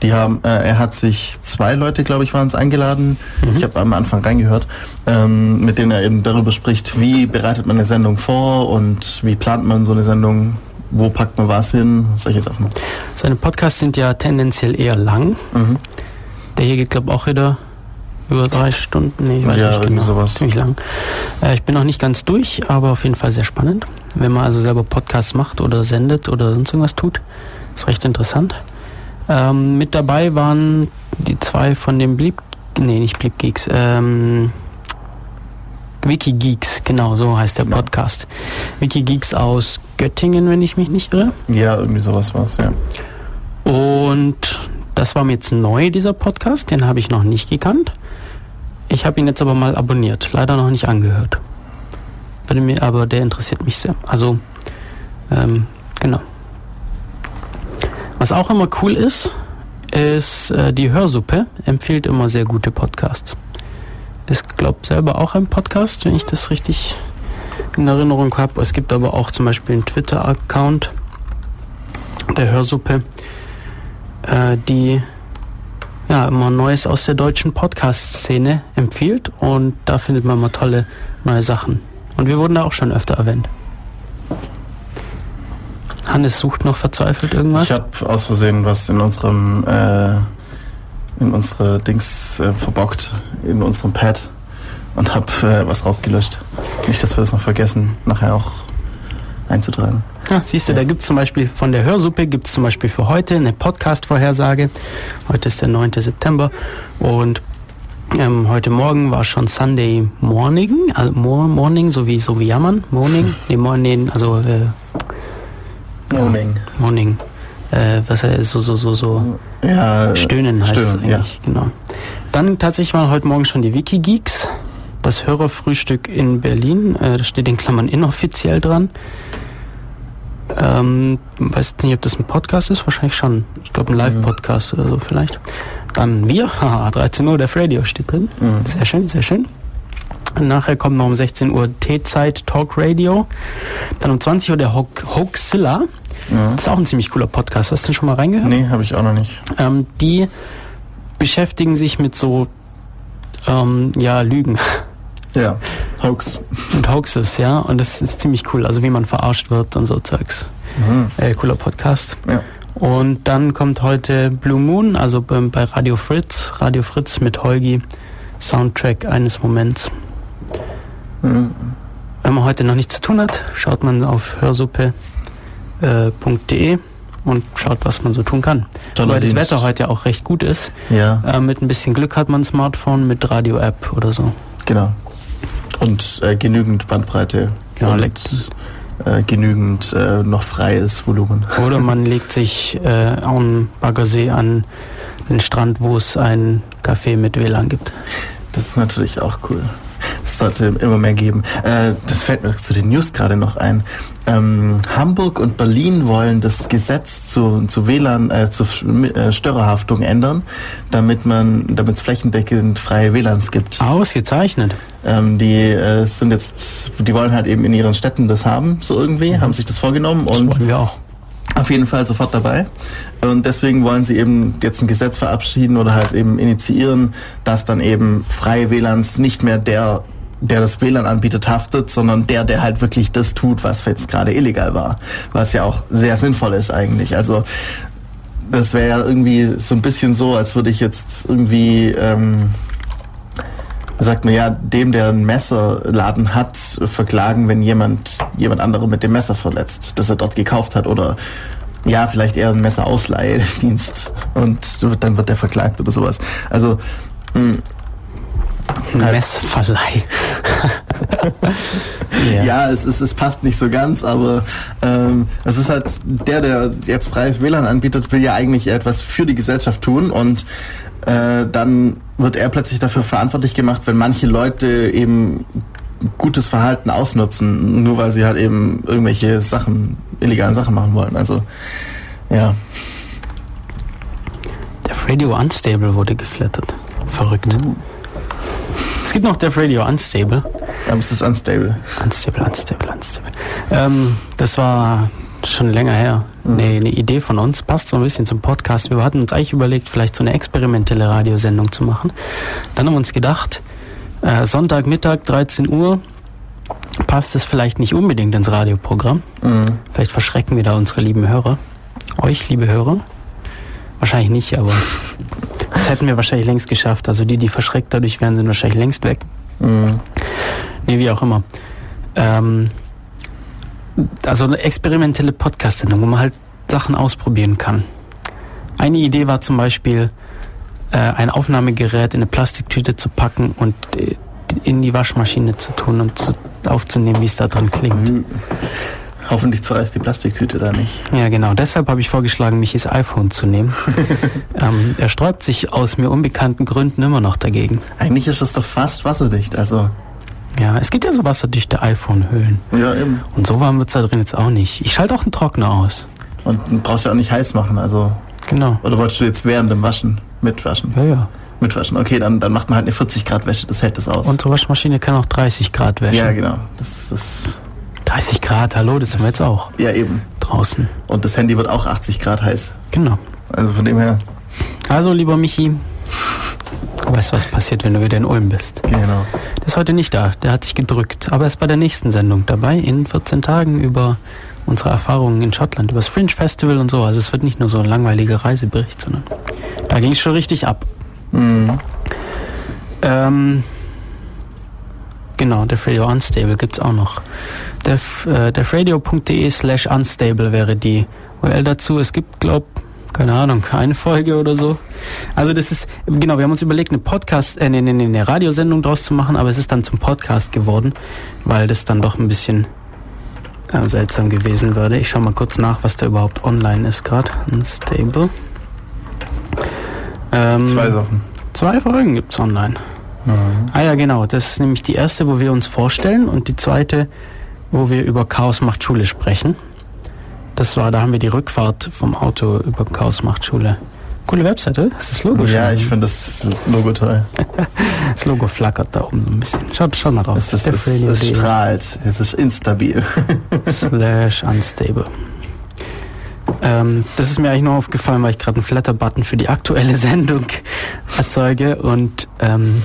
Die haben, äh, er hat sich zwei Leute, glaube ich, waren es eingeladen. Ich habe am Anfang reingehört, ähm, mit denen er eben darüber spricht, wie bereitet man eine Sendung vor und wie plant man so eine Sendung, wo packt man was hin, solche Sachen. Seine Podcasts sind ja tendenziell eher lang. Mhm. Der hier geht, glaube ich, auch wieder über drei Stunden. Nee, ich weiß Ja, nicht genau. sowas. Ziemlich lang. Äh, ich bin noch nicht ganz durch, aber auf jeden Fall sehr spannend. Wenn man also selber Podcasts macht oder sendet oder sonst irgendwas tut, ist recht interessant. Ähm, mit dabei waren die zwei von dem Bleep, nee, nicht Bleep Geeks, ähm, Wikigeeks, genau, so heißt der Podcast. Wikigeeks aus Göttingen, wenn ich mich nicht irre. Ja, irgendwie sowas war es, ja. Und das war mir jetzt neu, dieser Podcast. Den habe ich noch nicht gekannt. Ich habe ihn jetzt aber mal abonniert. Leider noch nicht angehört. Aber der interessiert mich sehr. Also, ähm, genau. Was auch immer cool ist, ist äh, die Hörsuppe. Empfiehlt immer sehr gute Podcasts. Ist, glaube selber auch ein Podcast, wenn ich das richtig in Erinnerung habe. Es gibt aber auch zum Beispiel einen Twitter-Account der Hörsuppe, äh, die ja immer Neues aus der deutschen Podcast-Szene empfiehlt und da findet man mal tolle neue Sachen. Und wir wurden da auch schon öfter erwähnt. Hannes sucht noch verzweifelt irgendwas. Ich habe aus Versehen was in unserem äh, in unsere Dings äh, verbockt, in unserem Pad und habe äh, was rausgelöscht. Nicht, dass wir das noch vergessen, nachher auch einzutragen. Ja, siehst du, da gibt es zum Beispiel von der Hörsuppe gibt es zum Beispiel für heute eine Podcast-Vorhersage. Heute ist der 9. September und ähm, heute Morgen war schon Sunday Morning, also Mor Morning, so wie so wie jammern, Morning, nee, Morning, also äh, Morning. Morning, äh, was heißt so so so so Ja, äh, Stöhnen heißt Stöhnen, ja. eigentlich, genau. Dann tatsächlich waren heute Morgen schon die Wikigeeks, das Hörerfrühstück in Berlin, äh, das steht in Klammern inoffiziell dran. Ähm, weiß nicht, ob das ein Podcast ist, wahrscheinlich schon. Ich glaube ein Live-Podcast oder so vielleicht. Dann wir, haha, 13 Uhr, der Radio steht drin. Sehr schön, sehr schön. Und nachher kommt noch um 16 Uhr T-Zeit Talk Radio. Dann um 20 Uhr der Ho Hoaxilla. Das ist auch ein ziemlich cooler Podcast. Hast du den schon mal reingehört? Nee, habe ich auch noch nicht. Ähm, die beschäftigen sich mit so ähm, ja, Lügen Ja, Hoax. und Hoaxes, ja. Und das ist ziemlich cool. Also wie man verarscht wird und so Zeugs. Äh, cooler Podcast. Ja. Und dann kommt heute Blue Moon, also bei Radio Fritz, Radio Fritz mit Holgi, Soundtrack eines Moments. Wenn man heute noch nichts zu tun hat, schaut man auf hörsuppe.de äh, und schaut, was man so tun kann. Toller Weil das Dienst. Wetter heute ja auch recht gut ist. Ja, Äh, mit ein bisschen Glück hat man ein Smartphone mit Radio-App oder so. genau. Und äh, genügend Bandbreite. Ja, und äh, genügend äh, noch freies Volumen. Oder man legt sich äh, auf einen Baggersee an den Strand, wo es ein Café mit WLAN gibt. Das ist natürlich auch cool. Es sollte immer mehr geben. Äh, das fällt mir zu den News gerade noch ein. Ähm, Hamburg und Berlin wollen das Gesetz zu, zu WLAN, äh, zur äh, Störerhaftung ändern, damit man, damit es flächendeckend freie WLANs gibt. Ausgezeichnet. Ähm, die äh, sind jetzt, die wollen halt eben in ihren Städten das haben, so irgendwie, haben sich das vorgenommen Das und wir auch. Auf jeden Fall sofort dabei. Und deswegen wollen sie eben jetzt ein Gesetz verabschieden oder halt eben initiieren, dass dann eben freie WLANs nicht mehr der, der das WLAN anbietet, haftet, sondern der, der halt wirklich das tut, was jetzt gerade illegal war. Was ja auch sehr sinnvoll ist eigentlich. Also das wäre ja irgendwie so ein bisschen so, als würde ich jetzt irgendwie, ähm, sagt man ja, dem, der einen Messerladen hat, verklagen, wenn jemand jemand andere mit dem Messer verletzt, das er dort gekauft hat oder ja, vielleicht eher ein Messerausleihdienst und dann wird der verklagt oder sowas. Also mh, Ein Halt. Messverleih. ja, es, ist, es passt nicht so ganz, aber ähm, es ist halt der, der jetzt freies WLAN anbietet, will ja eigentlich etwas für die Gesellschaft tun und äh, dann wird er plötzlich dafür verantwortlich gemacht, wenn manche Leute eben gutes Verhalten ausnutzen, nur weil sie halt eben irgendwelche Sachen, illegalen Sachen machen wollen. Also ja, Def Radio Unstable wurde geflattert. Verrückt. Es gibt noch Def Radio Unstable. aber es ist unstable. Unstable, unstable, unstable. Ähm, das war schon länger her. Nee, eine Idee von uns. Passt so ein bisschen zum Podcast. Wir hatten uns eigentlich überlegt, vielleicht so eine experimentelle Radiosendung zu machen. Dann haben wir uns gedacht, äh, Sonntagmittag, 13 Uhr, passt es vielleicht nicht unbedingt ins Radioprogramm. Vielleicht verschrecken wir da unsere lieben Hörer. Euch, liebe Hörer. Wahrscheinlich nicht, aber das hätten wir wahrscheinlich längst geschafft. Also die, die verschreckt dadurch wären, sind wahrscheinlich längst weg. Nee, wie auch immer. Ähm, also eine experimentelle Podcast-Sendung, wo man halt Sachen ausprobieren kann. Eine Idee war zum Beispiel, äh, ein Aufnahmegerät in eine Plastiktüte zu packen und äh, in die Waschmaschine zu tun und zu, aufzunehmen, wie es da dran klingt. Hoffentlich zerreißt die Plastiktüte da nicht. Ja, genau. Deshalb habe ich vorgeschlagen, Michis iPhone zu nehmen. ähm, er sträubt sich aus mir unbekannten Gründen immer noch dagegen. Eigentlich ist es doch fast wasserdicht, also Ja, es gibt ja so wasserdichte iPhone-Hüllen. ja eben. Und so warm wird's da drin jetzt auch nicht. Ich schalte auch einen Trockner aus. Und brauchst ja auch nicht heiß machen, also Genau. Oder wolltest du jetzt während dem Waschen mitwaschen? Ja, ja. Mitwaschen. Okay, dann, dann macht man halt eine 40 Grad Wäsche, das hält das aus. Unsere Waschmaschine kann auch 30 Grad wäschen. ja, genau. Das, das 30 Grad, hallo, das haben wir jetzt auch Ja, eben. draußen. Und das Handy wird auch 80 Grad heiß. Genau. Also von dem her, Also, lieber Michi, du weißt, was passiert, wenn du wieder in Ulm bist. genau. Der ist heute nicht da, der hat sich gedrückt, aber er ist bei der nächsten Sendung dabei, in 14 Tagen über unsere Erfahrungen in Schottland, über das Fringe Festival und so. Also es wird nicht nur so ein langweiliger Reisebericht, sondern da ging es schon richtig ab. Mhm. Ähm, genau, defradio unstable gibt's auch noch. Def, äh, defradio.de slash unstable wäre die URL dazu. Es gibt, glaub, keine Ahnung, eine Folge oder so. Also das ist, genau, wir haben uns überlegt, eine Podcast, äh, nee, nee, nee, eine Radiosendung draus zu machen, aber es ist dann zum Podcast geworden, weil das dann doch ein bisschen äh, seltsam gewesen würde. Ich schau mal kurz nach, was da überhaupt online ist gerade. Unstable. Ähm, Zwei Sachen. Zwei Folgen gibt's online. Ah ja, genau. Das ist nämlich die erste, wo wir uns vorstellen und die zweite, wo wir über Chaos macht Schule sprechen. Das war, da haben wir die Rückfahrt vom Auto über Chaos macht Schule. Coole Website, oder? Das ist das Logo Ja, schon. ich finde das Logo toll. Das Logo flackert da oben so ein bisschen. Schaut, schaut mal drauf. Es, ist, es, es strahlt. Es ist instabil. slash unstable. Ähm, das ist mir eigentlich nur aufgefallen, weil ich gerade einen Flatter-Button für die aktuelle Sendung erzeuge und ähm,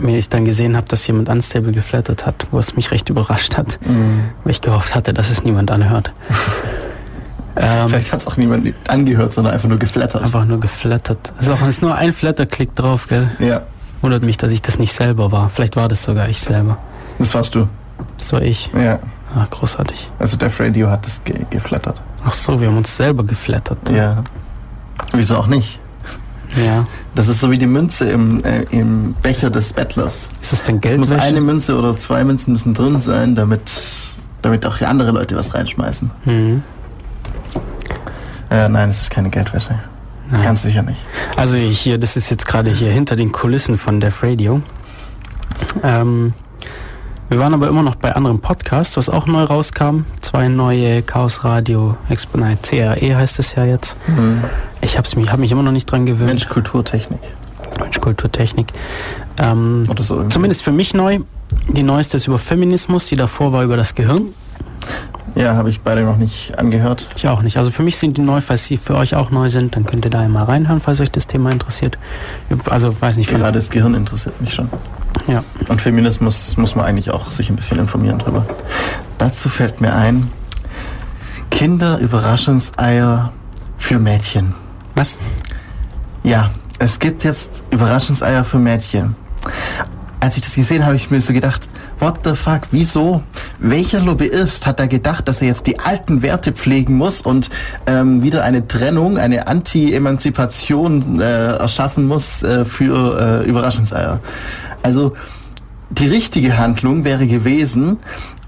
mir ich dann gesehen habe, dass jemand unstable geflattert hat, wo es mich recht überrascht hat, weil ich gehofft hatte, dass es niemand anhört. ähm, Vielleicht hat es auch niemand angehört, sondern einfach nur geflattert. einfach nur geflattert. Es ist, auch, ist nur ein Flatterklick drauf, gell? Ja, Wundert mich, dass ich das nicht selber war. Vielleicht war das sogar ich selber. das warst du. Das war ich. Ja, Ah, großartig. also Def Radio hat das ge geflattert. Ach so, wir haben uns selber geflattert. Ja. Wieso auch nicht? Ja. Das ist so wie die Münze im, äh, im Becher des Bettlers. Ist es denn Es muss eine Münze oder zwei Münzen müssen drin sein, damit, damit auch andere Leute was reinschmeißen. Mhm. Äh, nein, es ist keine Geldwäsche. Nein. Ganz sicher nicht. Also hier, das ist jetzt gerade hier hinter den Kulissen von Def Radio. Ähm, wir waren aber immer noch bei anderen Podcasts, was auch neu rauskam. Zwei neue Chaos Radio Exponent CRE heißt es ja jetzt. Ich habe mich, hab mich immer noch nicht dran gewöhnt. Mensch, Kulturtechnik. Mensch, Kulturtechnik. Ähm, Oder so irgendwie. zumindest für mich neu. Die neueste ist über Feminismus, die davor war über das Gehirn. Ja, habe ich beide noch nicht angehört. Ich auch nicht. Also für mich sind die neu, falls sie für euch auch neu sind, dann könnt ihr da mal reinhören, falls euch das Thema interessiert. Also weiß nicht, Gerade das Gehirn interessiert mich schon. Ja. Und Feminismus muss man eigentlich auch sich ein bisschen informieren drüber. Dazu fällt mir ein, Kinderüberraschungseier für Mädchen. Was? Ja, es gibt jetzt Überraschungseier für Mädchen. Als ich das gesehen habe, habe ich mir so gedacht, what the fuck, wieso? Welcher Lobbyist hat da gedacht, dass er jetzt die alten Werte pflegen muss und ähm, wieder eine Trennung, eine Anti-Emanzipation äh, erschaffen muss äh, für äh, Überraschungseier? Also die richtige Handlung wäre gewesen,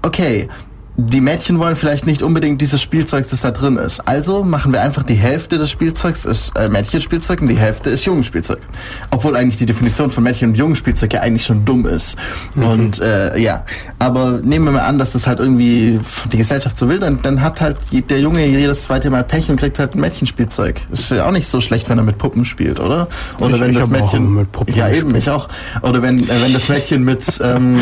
okay, die Mädchen wollen vielleicht nicht unbedingt dieses Spielzeug, das da drin ist. Also machen wir einfach die Hälfte des Spielzeugs ist äh, Mädchenspielzeug und die Hälfte ist Jungenspielzeug. Obwohl eigentlich die Definition von Mädchen- und Jungenspielzeug ja eigentlich schon dumm ist. Und äh, ja, aber nehmen wir mal an, dass das halt irgendwie die Gesellschaft so will, dann, dann hat halt der Junge jedes zweite Mal Pech und kriegt halt ein Mädchenspielzeug. Ist ja auch nicht so schlecht, wenn er mit Puppen spielt, oder? Oder Ich- wenn ich das Mädchen mit Puppen ja eben ich auch. Oder wenn äh, wenn das Mädchen mit ähm,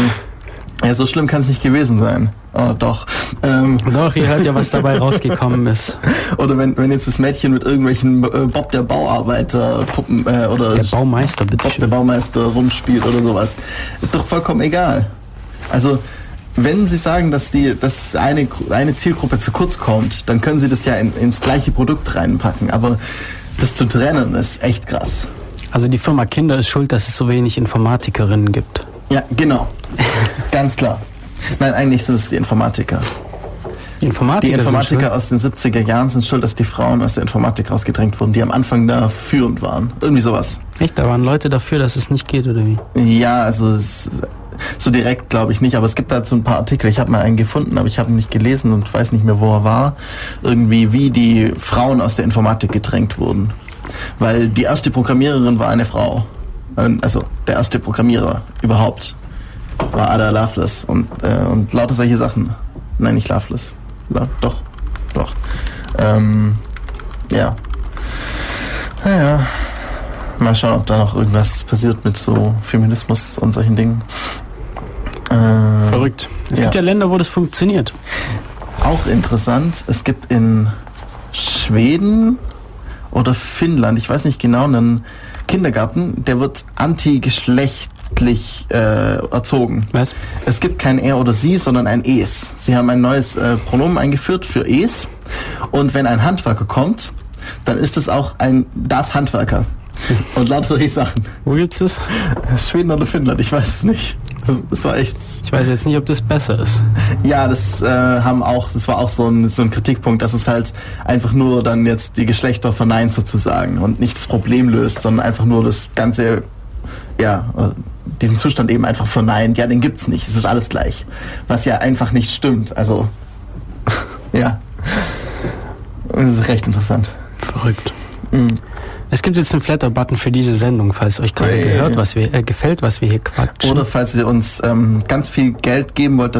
ja, so schlimm kann es nicht gewesen sein. Oh, doch. Ähm, Doch, ihr hört ja, was dabei rausgekommen ist. oder wenn, wenn jetzt das Mädchen mit irgendwelchen äh, Bob der Bauarbeiter Puppen äh, oder Der Baumeister, bitte. Bob der Baumeister rumspielt oder sowas. Ist doch vollkommen egal. Also wenn Sie sagen, dass die, dass eine, eine Zielgruppe zu kurz kommt, dann können Sie das ja in, ins gleiche Produkt reinpacken. Aber das zu trennen ist echt krass. Also die Firma Kinder ist schuld, dass es so wenig Informatikerinnen gibt. Ja, genau. Ganz klar. Nein, eigentlich sind es die Informatiker. Die Informatiker, Die Informatiker aus den 70er Jahren sind schuld, dass die Frauen aus der Informatik rausgedrängt wurden, die am Anfang da führend waren. Irgendwie sowas. Echt, da waren Leute dafür, dass es nicht geht, oder wie? Ja, also es, so direkt glaube ich nicht, aber es gibt dazu ein paar Artikel. Ich habe mal einen gefunden, aber ich habe ihn nicht gelesen und weiß nicht mehr, wo er war. Irgendwie, wie die Frauen aus der Informatik gedrängt wurden. Weil die erste Programmiererin war eine Frau. Ähm, Also der erste Programmierer überhaupt war Ada Lovelace und, äh, und lauter solche Sachen. Nein, nicht Lovelace. La doch, doch. Ähm, ja. Naja. Mal schauen, ob da noch irgendwas passiert mit so Feminismus und solchen Dingen. Äh, Verrückt. Es ja. gibt ja Länder, wo das funktioniert. Auch interessant, es gibt in Schweden oder Finnland, ich weiß nicht genau, einen Kindergarten, der wird antigeschlechtlich äh, erzogen. Was? Es gibt kein er oder sie, sondern ein es. Sie haben ein neues äh, Pronomen eingeführt für es. Und wenn ein Handwerker kommt, dann ist es auch ein das Handwerker. Und lauter solche Sachen. Wo gibt's das? Schweden oder Finnland, ich weiß es nicht. Das, das war echt. Ich weiß jetzt nicht, ob das besser ist. Ja, das äh, haben auch, das war auch so ein, so ein Kritikpunkt, dass es halt einfach nur dann jetzt die Geschlechter verneint sozusagen und nicht das Problem löst, sondern einfach nur das ganze, ja, äh, diesen Zustand eben einfach verneint. Ja, den gibt's nicht, es ist alles gleich. Was ja einfach nicht stimmt. Also, ja. Das ist recht interessant. Verrückt. Es gibt jetzt einen Flatter-Button für diese Sendung, falls euch gerade Hey. gehört, was wir, äh, gefällt, was wir hier quatschen. Oder falls ihr uns ähm, ganz viel Geld geben wollt,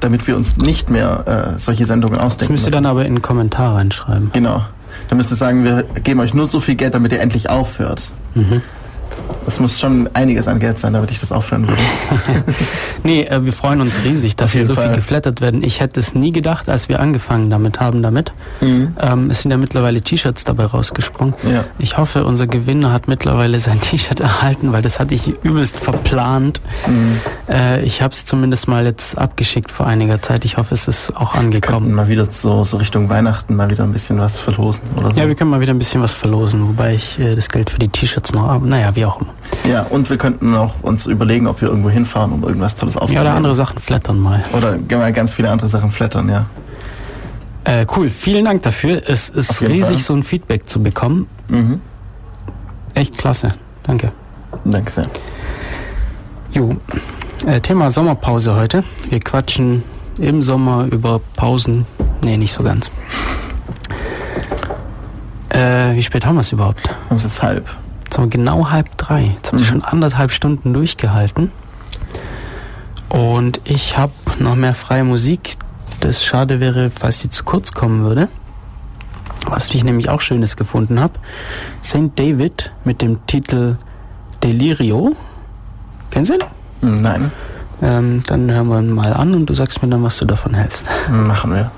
damit wir uns nicht mehr äh, solche Sendungen das ausdenken. müsst ihr dann aber in den Kommentar reinschreiben. Genau. Dann müsst ihr sagen, wir geben euch nur so viel Geld, damit ihr endlich aufhört. Mhm. Das muss schon einiges an Geld sein, damit ich das aufhören würde. Nee, äh, wir freuen uns riesig, dass wir so viel Fall. geflattert werden. Ich hätte es nie gedacht, als wir angefangen damit haben damit. Ähm, es sind ja mittlerweile T-Shirts dabei rausgesprungen. Ja. Ich hoffe, unser Gewinner hat mittlerweile sein T-Shirt erhalten, weil das hatte ich übelst verplant. Mhm. Äh, ich habe es zumindest mal jetzt abgeschickt vor einiger Zeit. Ich hoffe, es ist auch angekommen. mal wieder so, so Richtung Weihnachten mal wieder ein bisschen was verlosen oder so. Ja, wir können mal wieder ein bisschen was verlosen, wobei ich äh, das Geld für die T-Shirts noch habe. Naja, wie auch immer. ja, und wir könnten auch uns überlegen, ob wir irgendwo hinfahren, um irgendwas Tolles Ja, aufzunehmen. oder andere Sachen flattern mal. Oder mal ganz viele andere Sachen flattern, ja. Äh, cool, vielen Dank dafür. Es ist riesig, Fall. so ein Feedback zu bekommen. Mhm. Echt klasse. Danke. Danke sehr. Jo, äh, Thema Sommerpause heute. Wir quatschen im Sommer über Pausen. Nee, nicht so ganz. Äh, wie spät haben wir es überhaupt? Wir haben es jetzt halb. Jetzt haben wir genau halb drei. Jetzt haben wir Mhm. schon anderthalb Stunden durchgehalten. Und ich habe noch mehr freie Musik. Das schade wäre, falls die zu kurz kommen würde. Was ich nämlich auch Schönes gefunden habe. St. David mit dem Titel Delirio. Kennst du ihn? Nein, Ähm, dann hören wir ihn mal an und du sagst mir dann, was du davon hältst. machen wir.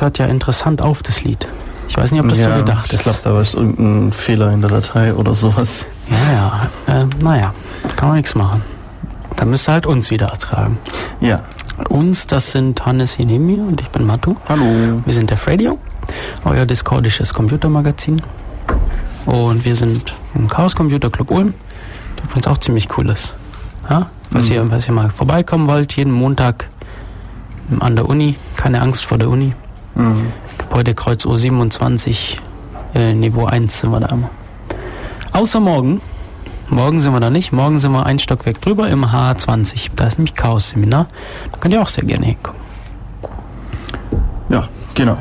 Das hört ja interessant auf, das Lied. Ich weiß nicht, ob das so gedacht ich ist. glaube, da war es irgendein Fehler in der Datei oder sowas. Ja, ja. Äh, naja, kann man nichts machen. Dann müsst ihr halt uns wieder ertragen. Ja. Uns, das sind Hannes hier neben mir und ich bin Matu. Hallo. Wir sind Def Radio, euer discordisches Computermagazin. Und wir sind im Chaos Computer Club Ulm, der übrigens auch ziemlich cool ist. Ja? Was, Mhm. ihr, was ihr mal vorbeikommen wollt, jeden Montag an der Uni, keine Angst vor der Uni. Mhm. Gebäudekreuz O27, äh, Niveau 1 sind wir da immer. Außer morgen. Morgen sind wir da nicht. Morgen sind wir ein Stockwerk drüber im H20. Da ist nämlich Chaos-Seminar. Da könnt ihr auch sehr gerne hinkommen. Ja, genau.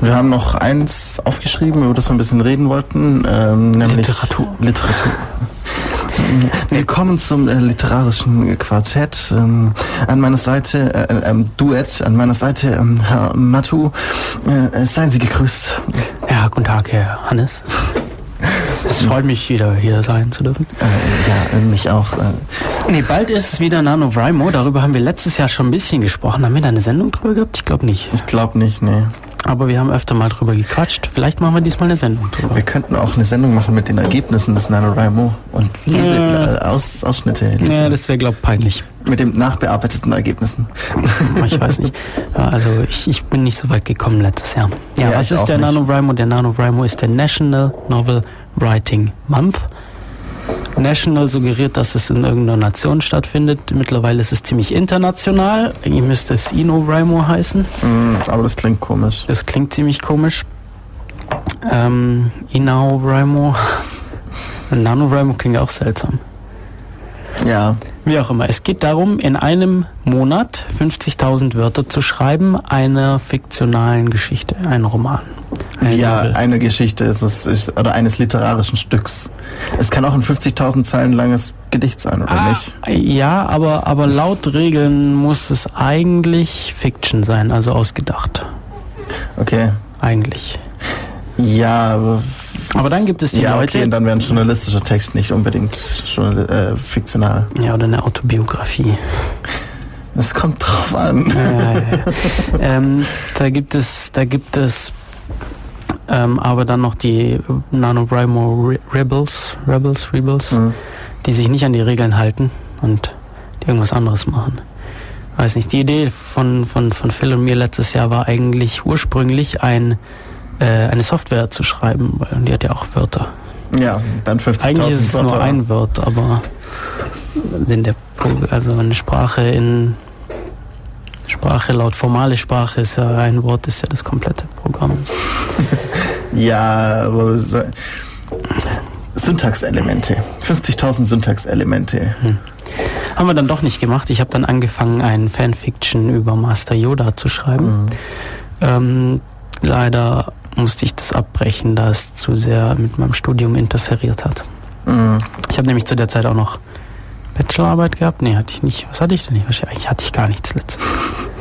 Wir haben noch eins aufgeschrieben, über das wir ein bisschen reden wollten, ähm, nämlich Literatur. Literatur. Willkommen zum äh, literarischen Quartett. Ähm, an meiner Seite, äh, äh, ähm, Duett, an meiner Seite, ähm, Herr Matu. Äh, äh, seien Sie gegrüßt. Ja, guten Tag, Herr Hannes. Es freut mich, wieder hier sein zu dürfen. Äh, ja, äh, mich auch. Äh, Nee, bald ist es wieder NaNoWriMo. Darüber haben wir letztes Jahr schon ein bisschen gesprochen. Haben wir da eine Sendung drüber gehabt? Ich glaube nicht. ich glaube nicht, nee. Aber wir haben öfter mal drüber gequatscht. Vielleicht machen wir diesmal eine Sendung drüber. Wir könnten auch eine Sendung machen mit den Ergebnissen des NaNoWriMo und Lese, Ja. äh, Aus, Ausschnitte Ja, das wäre, glaube ich, peinlich. mit den nachbearbeiteten Ergebnissen. Ich weiß nicht. Also ich, ich bin nicht so weit gekommen letztes Jahr. Ja, Ja, was ist der nicht. NaNoWriMo? Der NaNoWriMo ist der National Novel Writing Month. National suggeriert, dass es in irgendeiner Nation stattfindet. Mittlerweile ist es ziemlich international. Eigentlich müsste es InnoWriMo heißen. Mm, aber das klingt komisch. Das klingt ziemlich komisch. Ähm, InnoWriMo. NaNoWriMo klingt auch seltsam. Ja, Wie auch immer. Es geht darum, in einem Monat 50.000 Wörter zu schreiben einer fiktionalen Geschichte, einen Roman. Eine ja, Novel. eine Geschichte ist es, ist, oder eines literarischen Stücks. Es kann auch ein 50.000 Zeilen langes Gedicht sein, oder Ah, nicht? Ja, aber, aber laut Regeln muss es eigentlich Fiction sein, also ausgedacht. Okay. Eigentlich. Ja, aber, Aber dann gibt es die ja, Leute. okay, und dann wäre ein journalistischer Text nicht unbedingt journal äh, fiktional. ja, oder eine Autobiografie. Es kommt drauf an. Ja, ja, ja. ähm, da gibt es, da gibt es ähm, aber dann noch die NaNoWriMo Re Rebels, Rebels, Rebels, Mhm. die sich nicht an die Regeln halten und die irgendwas anderes machen. Weiß nicht, die Idee von, von, von Phil und mir letztes Jahr war eigentlich ursprünglich ein, äh, eine Software zu schreiben, weil die hat ja auch Wörter. Ja, dann 50.000 Eigentlich ist es nur Wörter. ein Wort, aber in der also eine Sprache in Sprache laut formale Sprache ist ja ein Wort ist ja das komplette Programm. Ja, aber Syntaxelemente. 50.000 Syntaxelemente. Haben wir dann doch nicht gemacht. Ich habe dann angefangen, einen Fanfiction über Master Yoda zu schreiben. Ähm, leider musste ich das abbrechen, da es zu sehr mit meinem Studium interferiert hat. Mhm. Ich habe nämlich zu der Zeit auch noch Bachelorarbeit gehabt. Nee, hatte ich nicht. Was hatte ich denn nicht? Wahrscheinlich hatte ich gar nichts letztes.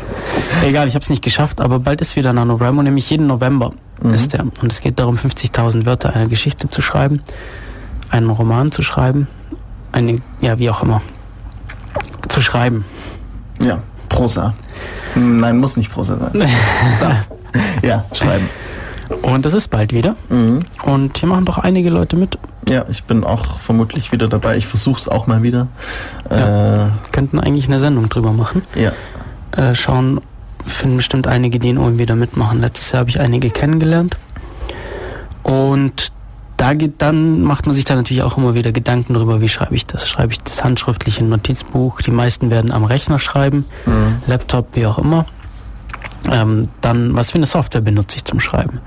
Egal, ich habe es nicht geschafft, aber bald ist wieder NaNoWriMo, nämlich jeden November Mhm. ist der. Und es geht darum, 50.000 Wörter einer Geschichte zu schreiben, einen Roman zu schreiben, eine, ja, wie auch immer, zu schreiben. Ja, Prosa. Nein, muss nicht Prosa sein. Ja, schreiben. Und das ist bald wieder. Mhm. Und hier machen doch einige Leute mit. Ja, ich bin auch vermutlich wieder dabei. Ich versuche es auch mal wieder. Könnten eigentlich eine Sendung drüber machen. Äh, ja. äh, schauen, finden bestimmt einige, die in Ulm wieder mitmachen. Letztes Jahr habe ich einige kennengelernt. Und da geht dann, macht man sich da natürlich auch immer wieder Gedanken darüber, wie schreibe ich das? Schreibe ich das handschriftlich in Notizbuch? Die meisten werden am Rechner schreiben, Mhm. Laptop, wie auch immer. Ähm, dann, was für eine Software benutze ich zum Schreiben?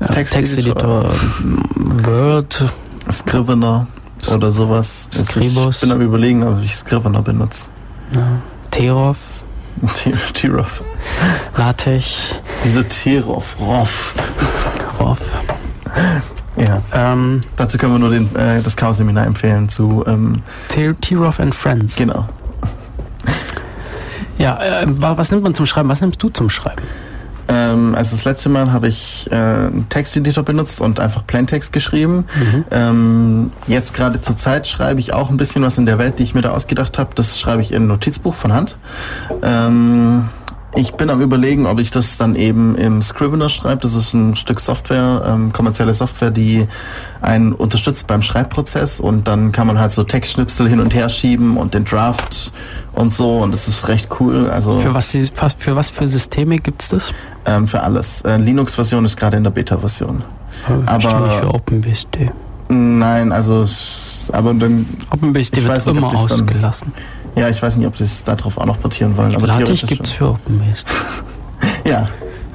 Ja, Texteditor. Texteditor, Word, Scrivener oder sowas. Scribus. Ich bin am überlegen, ob ich Scrivener benutze. ja, Terov, T- Tirov. LaTeX, Wieso Tirov? Roff. Rov. Ja. Ähm, Dazu können wir nur den, äh, das Chaos-Seminar empfehlen zu, ähm, Tirov and Friends. genau. Ja, äh, wa- was nimmt man zum Schreiben? Was nimmst du zum Schreiben? Ähm, also das letzte Mal habe ich äh, einen Texteditor benutzt und einfach Plaintext geschrieben. Ähm, jetzt gerade zur Zeit schreibe ich auch ein bisschen was in der Welt, die ich mir da ausgedacht habe. Das schreibe ich in ein Notizbuch von Hand. Ähm, Ich bin am überlegen, ob ich das dann eben im Scrivener schreibe. Das ist ein Stück Software, ähm, kommerzielle Software, die einen unterstützt beim Schreibprozess und dann kann man halt so Textschnipsel hin und her schieben und den Draft und so und das ist recht cool. Also Für was, für was für Systeme gibt's das? ähm, für alles. Äh, Linux-Version ist gerade in der Beta-Version. Aber bestimmt nicht für Aber OpenBSD. nein, also aber dann OpenBSD wird nicht, immer das dann- ausgelassen. Ja, ich weiß nicht, ob sie es darauf auch noch portieren wollen. Aber LaTeX theoretisch gibt's schon. für OpenBSD. Ja,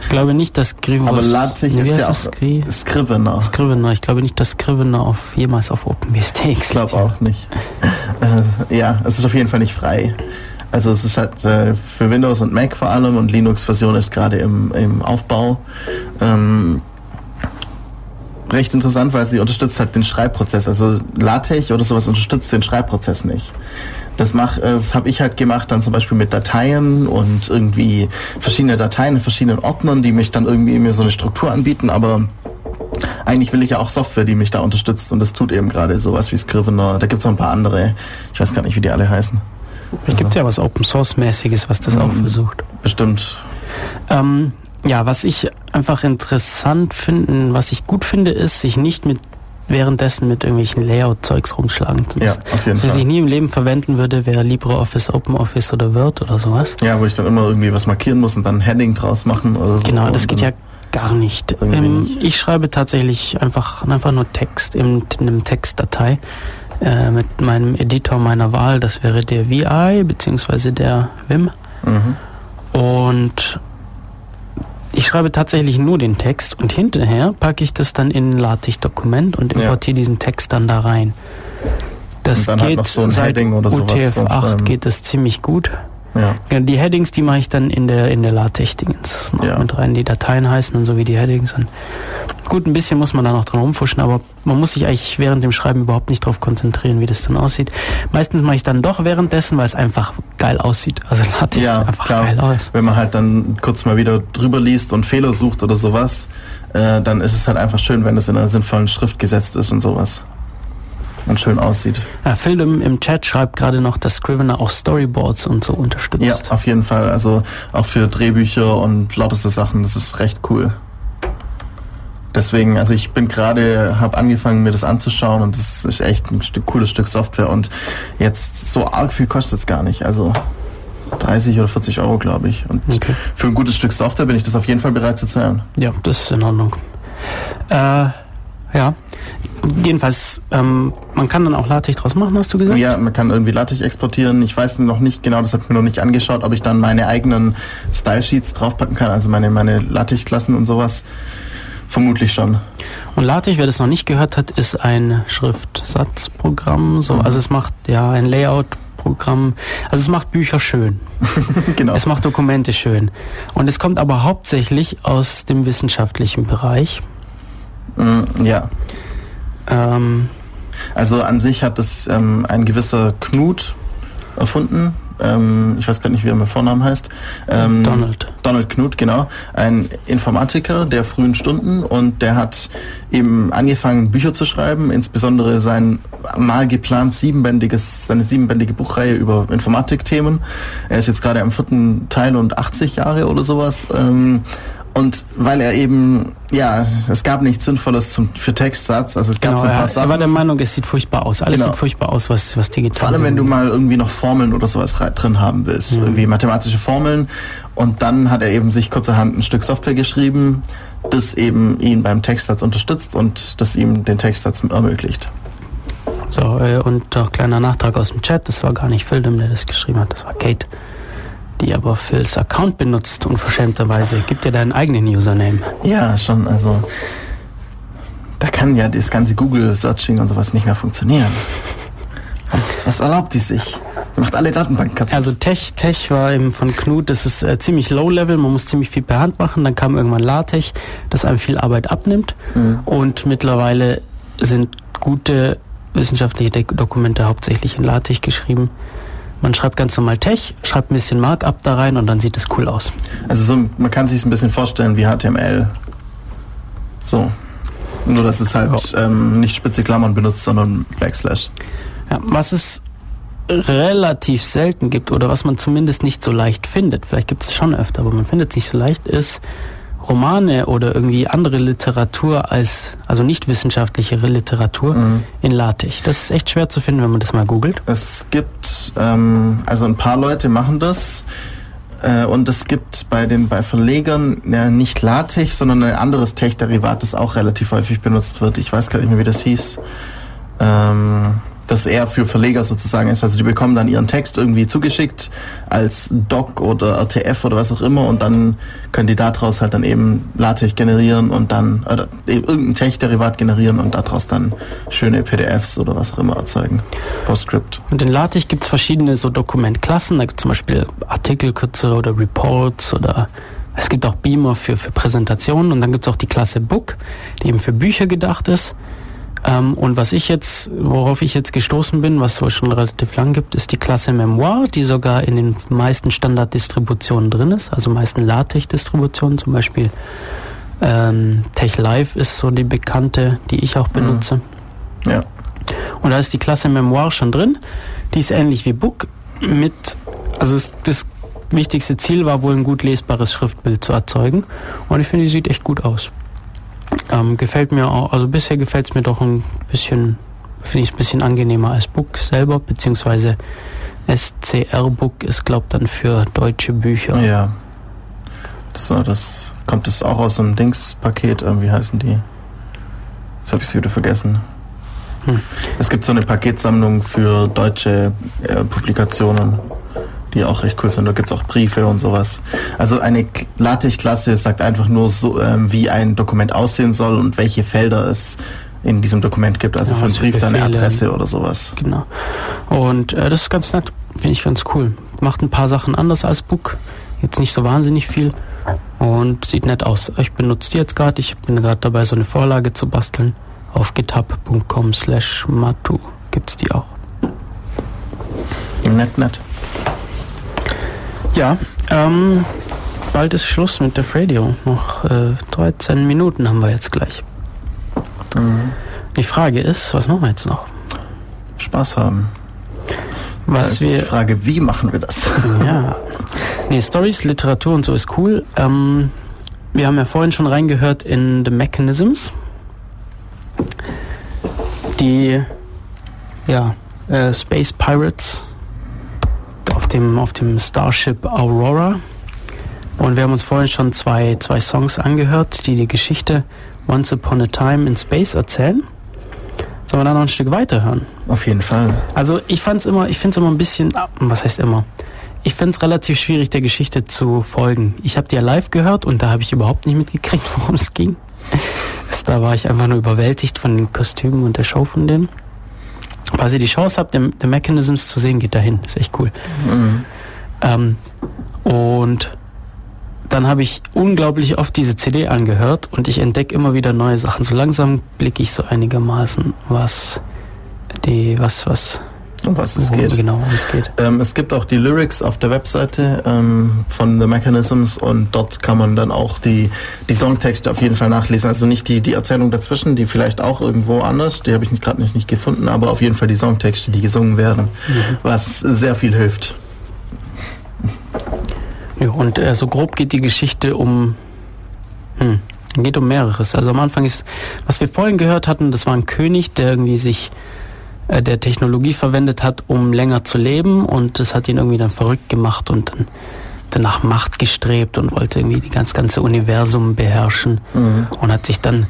Ich glaube nicht, dass Grivus... aber wie ist ja auch Skri- Scrivener. Scrivener. Ich glaube nicht, dass Scrivener auf, jemals auf OpenBSD Ich existiert. glaube auch nicht. äh, ja, es ist auf jeden Fall nicht frei. Also es ist halt äh, für Windows und Mac vor allem und Linux-Version ist gerade im, im Aufbau. Ähm, recht interessant, weil sie unterstützt halt den Schreibprozess. Also LaTeX oder sowas unterstützt den Schreibprozess nicht. Das mach, äh, das habe ich halt gemacht dann zum Beispiel mit Dateien und irgendwie verschiedene Dateien in verschiedenen Ordnern, die mich dann irgendwie mir so eine Struktur anbieten, aber eigentlich will ich ja auch Software, die mich da unterstützt und das tut eben gerade sowas wie Scrivener. Da gibt's noch ein paar andere. Ich weiß gar nicht, wie die alle heißen. Vielleicht gibt's ja was Open Source mäßiges, was das auch Mhm. versucht. Bestimmt. Ähm, ja, was ich einfach interessant finde, was ich gut finde, ist, sich nicht mit währenddessen mit irgendwelchen Layout-Zeugs rumschlagen Ja, auf jeden was ich Fall. nie im Leben verwenden würde, wäre LibreOffice, OpenOffice oder Word oder sowas. Ja, wo ich dann immer irgendwie was markieren muss und dann ein Heading draus machen oder so. Genau, das geht ja gar nicht. Ähm, nicht. ich schreibe tatsächlich einfach, einfach nur Text in, in einem Textdatei äh, mit meinem Editor meiner Wahl. Das wäre der VI beziehungsweise der Vim. Mhm. Und ich schreibe tatsächlich nur den Text und hinterher packe ich das dann in ein LaTeX-Dokument und Ja. importiere diesen Text dann da rein. Das halt geht noch so seit Heading oder sowas UTF-8 draufschreiben. geht das ziemlich gut. Ja. Die Headings, die mache ich dann in der in der LaTeX-Dingens noch Ja. mit rein. Die Dateien heißen dann so wie die Headings. Und gut, ein bisschen muss man da noch dran rumfuschen, aber man muss sich eigentlich während dem Schreiben überhaupt nicht darauf konzentrieren, wie das dann aussieht. Meistens mache ich dann doch währenddessen, weil es einfach geil aussieht. Also LaTeX ja, sieht einfach klar. geil aus. Wenn man halt dann kurz mal wieder drüber liest und Fehler sucht oder sowas, äh, dann ist es halt einfach schön, wenn es in einer sinnvollen Schrift gesetzt ist und sowas. Und schön aussieht. Ja, Phil im, Chat schreibt gerade noch, dass Scrivener auch Storyboards und so unterstützt. Ja, auf jeden Fall. Also auch für Drehbücher und lauter so Sachen, das ist recht cool. Deswegen, also ich bin gerade, habe angefangen mir das anzuschauen und das ist echt ein Stück, cooles Stück Software und jetzt so arg viel kostet es gar nicht. Also 30 oder 40 Euro, glaube ich. Und Okay. für ein gutes Stück Software bin ich das auf jeden Fall bereit zu zahlen. Ja, das ist in Ordnung. Äh, ja. Jedenfalls, ähm, man kann dann auch LaTeX draus machen, hast du gesagt? Ja, man kann irgendwie LaTeX exportieren. Ich weiß noch nicht genau, das habe ich mir noch nicht angeschaut, ob ich dann meine eigenen Style Sheets draufpacken kann, also meine, meine LaTeX-Klassen und sowas. Vermutlich schon. Und LaTeX, wer das noch nicht gehört hat, ist ein Schriftsatzprogramm. So, Mhm. also es macht ja ein Layout-Programm. Also es macht Bücher schön. genau. Es macht Dokumente schön. Und es kommt aber hauptsächlich aus dem wissenschaftlichen Bereich. Mm, ja. Ähm, Also an sich hat es ähm, ein gewisser Knut erfunden. Ähm, ich weiß gar nicht, wie er mit Vornamen heißt. Ähm, Donald. Donald Knut, genau. Ein Informatiker der frühen Stunden und der hat eben angefangen, Bücher zu schreiben, insbesondere sein mal geplant siebenbändiges, seine siebenbändige Buchreihe über Informatikthemen. Er ist jetzt gerade am vierten Teil und 80 Jahre oder sowas. Ähm, und weil er eben, ja, es gab nichts Sinnvolles zum, für Textsatz, also es gab genau, so ein paar er, Sachen. er war der Meinung, es sieht furchtbar aus. Alles Genau. sieht furchtbar aus, was, was digital Vor allem, wenn du mal irgendwie noch Formeln oder sowas drin haben willst. Mhm. Irgendwie mathematische Formeln. Und dann hat er eben sich kurzerhand ein Stück Software geschrieben, das eben ihn beim Textsatz unterstützt und das ihm den Textsatz ermöglicht. So, äh, und noch kleiner Nachtrag aus dem Chat. Das war gar nicht Phil, der das geschrieben hat. Das war Kate, die aber Phils Account benutzt, unverschämterweise. Gib dir deinen eigenen Username. Ja, schon, also da kann ja das ganze Google-Searching und sowas nicht mehr funktionieren. Was, was erlaubt die sich? Die macht alle Datenbanken kaputt. Also Tech, Tech war eben von Knut, das ist äh, ziemlich low-level, man muss ziemlich viel per Hand machen. Dann kam irgendwann LaTeX, das einem viel Arbeit abnimmt. Mhm. Und mittlerweile sind gute wissenschaftliche Dokumente hauptsächlich in LaTeX geschrieben. Man schreibt ganz normal Tech, schreibt ein bisschen Markup da rein und dann sieht es cool aus. Also so, man kann sich ein bisschen vorstellen wie HTML. So. Nur, dass es halt ähm, nicht spitze Klammern benutzt, sondern Backslash. Ja, was es relativ selten gibt oder was man zumindest nicht so leicht findet, vielleicht gibt es schon öfter, aber man findet es nicht so leicht, ist Romane oder irgendwie andere Literatur als, also nicht wissenschaftlichere Literatur in LaTeX. Das ist echt schwer zu finden, wenn man das mal googelt. Es gibt, ähm, also ein paar Leute machen das. Äh, und es gibt bei den bei Verlegern ja, nicht LaTeX, sondern ein anderes Tech-Derivat, das auch relativ häufig benutzt wird. Ich weiß gar nicht mehr, wie das hieß. Ähm, das eher für Verleger sozusagen ist. Also die bekommen dann ihren Text irgendwie zugeschickt als Doc oder RTF oder was auch immer und dann können die daraus halt dann eben LaTeX generieren und dann oder irgendein Tech-Derivat generieren und daraus dann schöne PDFs oder was auch immer erzeugen. PostScript. Und in LaTeX gibt es verschiedene so Dokumentklassen, da gibt zum Beispiel Artikelkürze oder Reports oder es gibt auch Beamer für, für Präsentationen und dann gibt es auch die Klasse Book, die eben für Bücher gedacht ist. Ähm, und was ich jetzt, worauf ich jetzt gestoßen bin, was es wohl schon relativ lang gibt, ist die Klasse Memoir, die sogar in den meisten Standarddistributionen drin ist, also meisten LaTeX-Distributionen, zum Beispiel ähm, TechLive ist so die bekannte, die ich auch benutze. Ja. Und da ist die Klasse Memoir schon drin. Die ist ähnlich wie Book mit, also das wichtigste Ziel war wohl ein gut lesbares Schriftbild zu erzeugen. Und ich finde, die sieht echt gut aus. Ähm, gefällt mir auch, also bisher gefällt es mir doch ein bisschen, finde ich es ein bisschen angenehmer als Book selber, beziehungsweise SCR Book ist, glaub dann für deutsche Bücher. Ja. Das war das. Kommt das auch aus so einem Dings-Paket? Äh, Wie heißen die? Jetzt habe ich sie wieder vergessen. Hm. Es gibt so eine Paketsammlung für deutsche äh, Publikationen, die auch recht cool sind. Da gibt es auch Briefe und sowas. Also eine LaTeX-Klasse sagt einfach nur so, ähm, wie ein Dokument aussehen soll und welche Felder es in diesem Dokument gibt. Also Ja, für einen für Brief dann eine. Adresse oder sowas. Genau. Und äh, das ist ganz nett, finde ich ganz cool. Macht ein paar Sachen anders als Book. Jetzt nicht so wahnsinnig viel. Und sieht nett aus. Ich benutze die jetzt gerade. Ich bin gerade dabei, so eine Vorlage zu basteln. Auf github.com slash matu gibt's die auch. Nett, nett. Ja, ähm, bald ist Schluss mit der Radio. Noch äh, 13 Minuten haben wir jetzt gleich. Die Frage ist, was machen wir jetzt noch? Spaß haben. Was Das ist die wir Frage, wie machen wir das? Ja. Nee, Stories, Literatur und so ist cool. Ähm, wir haben ja vorhin schon reingehört in The Mechanisms. Die ja, äh, Space Pirates dem, auf dem Starship Aurora. Und wir haben uns vorhin schon zwei, zwei Songs angehört, die die Geschichte Once Upon a Time in Space erzählen. Sollen wir da noch ein Stück weiterhören? Auf jeden Fall. Also ich fand's immer, ich finde es immer ein bisschen, ah, was heißt immer? Ich finde es relativ schwierig, der Geschichte zu folgen. Ich habe die ja live gehört und da habe ich überhaupt nicht mitgekriegt, worum es ging. Da war ich einfach nur überwältigt von den Kostümen und der Show von denen. Falls ihr die Chance habt, The, The Mechanisms zu sehen, geht dahin. Ist echt cool. Ähm, und dann habe ich unglaublich oft diese CD angehört und ich entdecke immer wieder neue Sachen. So langsam blicke ich so einigermaßen, was die, was, was, Um was es geht. genau, worum es geht. Ähm, es gibt auch die Lyrics auf der Webseite ähm, von The Mechanisms und dort kann man dann auch die, die Songtexte auf jeden Fall nachlesen. Also nicht die, die Erzählung dazwischen, die vielleicht auch irgendwo anders, die habe ich gerade nicht, nicht gefunden, aber auf jeden Fall die Songtexte, die gesungen werden, was sehr viel hilft. Ja, und äh, so grob geht die Geschichte um, hm, geht um mehreres. Also am Anfang ist, was wir vorhin gehört hatten, das war ein König, der irgendwie sich äh, der Technologie verwendet hat, um länger zu leben. Und das hat ihn irgendwie dann verrückt gemacht und dann nach Macht gestrebt und wollte irgendwie die ganz ganze Universum beherrschen. Und hat sich dann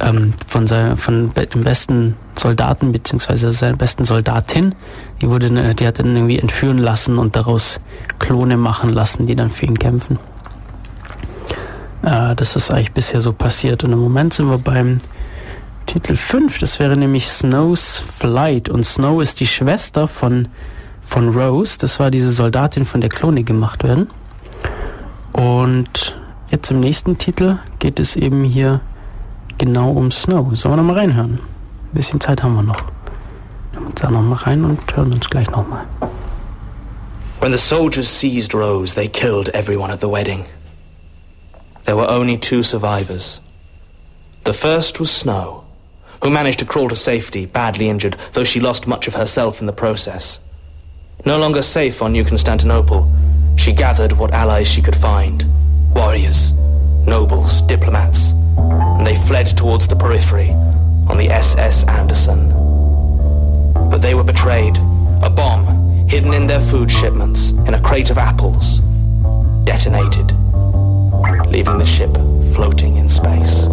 ähm, von, sein, von dem besten Soldaten beziehungsweise seiner besten Soldatin, die wurde, dann- die hat dann irgendwie entführen lassen und daraus Klone machen lassen, die dann für ihn kämpfen. Äh, das ist eigentlich bisher so passiert. Und im Moment sind wir beim Titel 5, das wäre nämlich Snow's Flight und Snow ist die Schwester von, von Rose, das war diese Soldatin, von der Klone gemacht werden. Und jetzt im nächsten Titel geht es eben hier genau um Snow. Sollen wir noch mal reinhören? Ein bisschen Zeit haben wir noch. Wir uns da noch mal rein und hören uns gleich noch mal. When the soldiers seized Rose, they killed everyone at the wedding. There were only two survivors. The first was Snow, who managed to crawl to safety, badly injured, though she lost much of herself in the process. No longer safe on New Constantinople, she gathered what allies she could find. Warriors, nobles, diplomats. And they fled towards the periphery on the SS Anderson. But they were betrayed. A bomb, hidden in their food shipments, in a crate of apples, detonated, leaving the ship floating in space.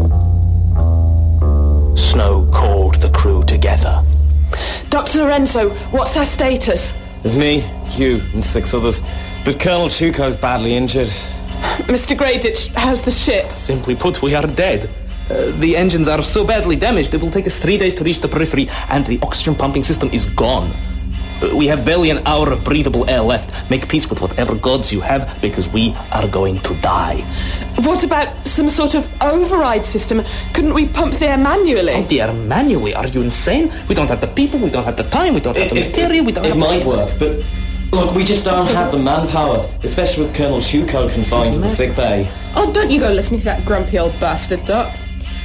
Snow called the crew together. Dr. Lorenzo, what's our status? It's me, you, and six others. But Colonel Chuko's badly injured. Mr. Greyditch, how's the ship? Simply put, we are dead. Uh, the engines are so badly damaged it will take us three days to reach the periphery and the oxygen pumping system is gone. We have barely an hour of breathable air left. Make peace with whatever gods you have because we are going to die. What about some sort of override system? Couldn't we pump the air manually? Oh dear, manually, are you insane? We don't have the people, we don't have the time, we don't have the material, we don't it have might the... work, but look, we just don't have the manpower, especially with Colonel Chuko confined to the sick bay. Oh, don't you go listening to that grumpy old bastard, Doc.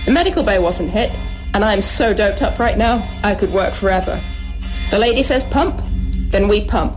The medical bay wasn't hit, and I'm so doped up right now, I could work forever. The lady says pump, then we pump.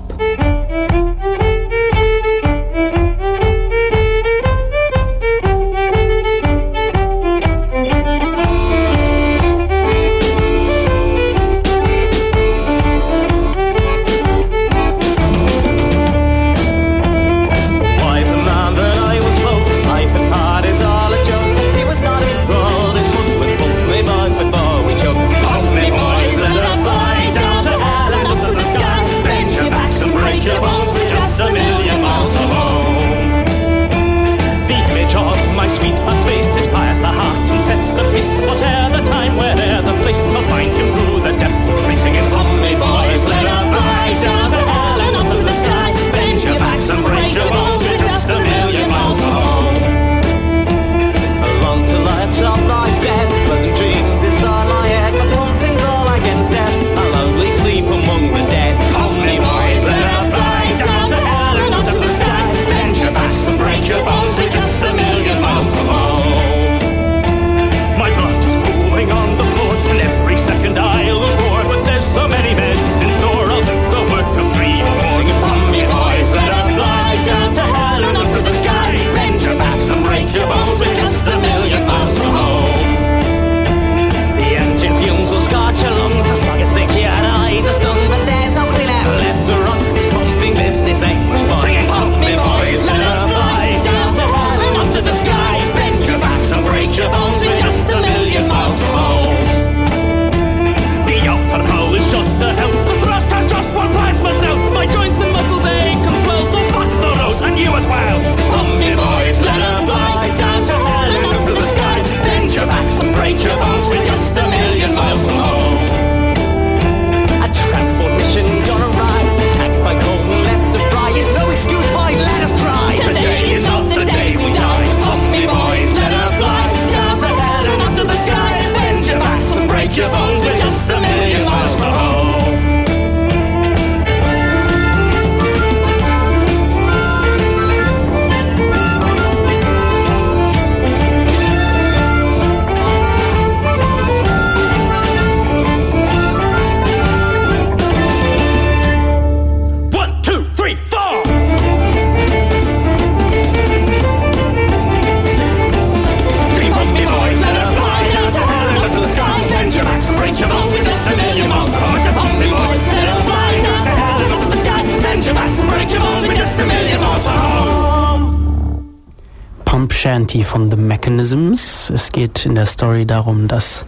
Mechanisms. Es geht in der Story darum, dass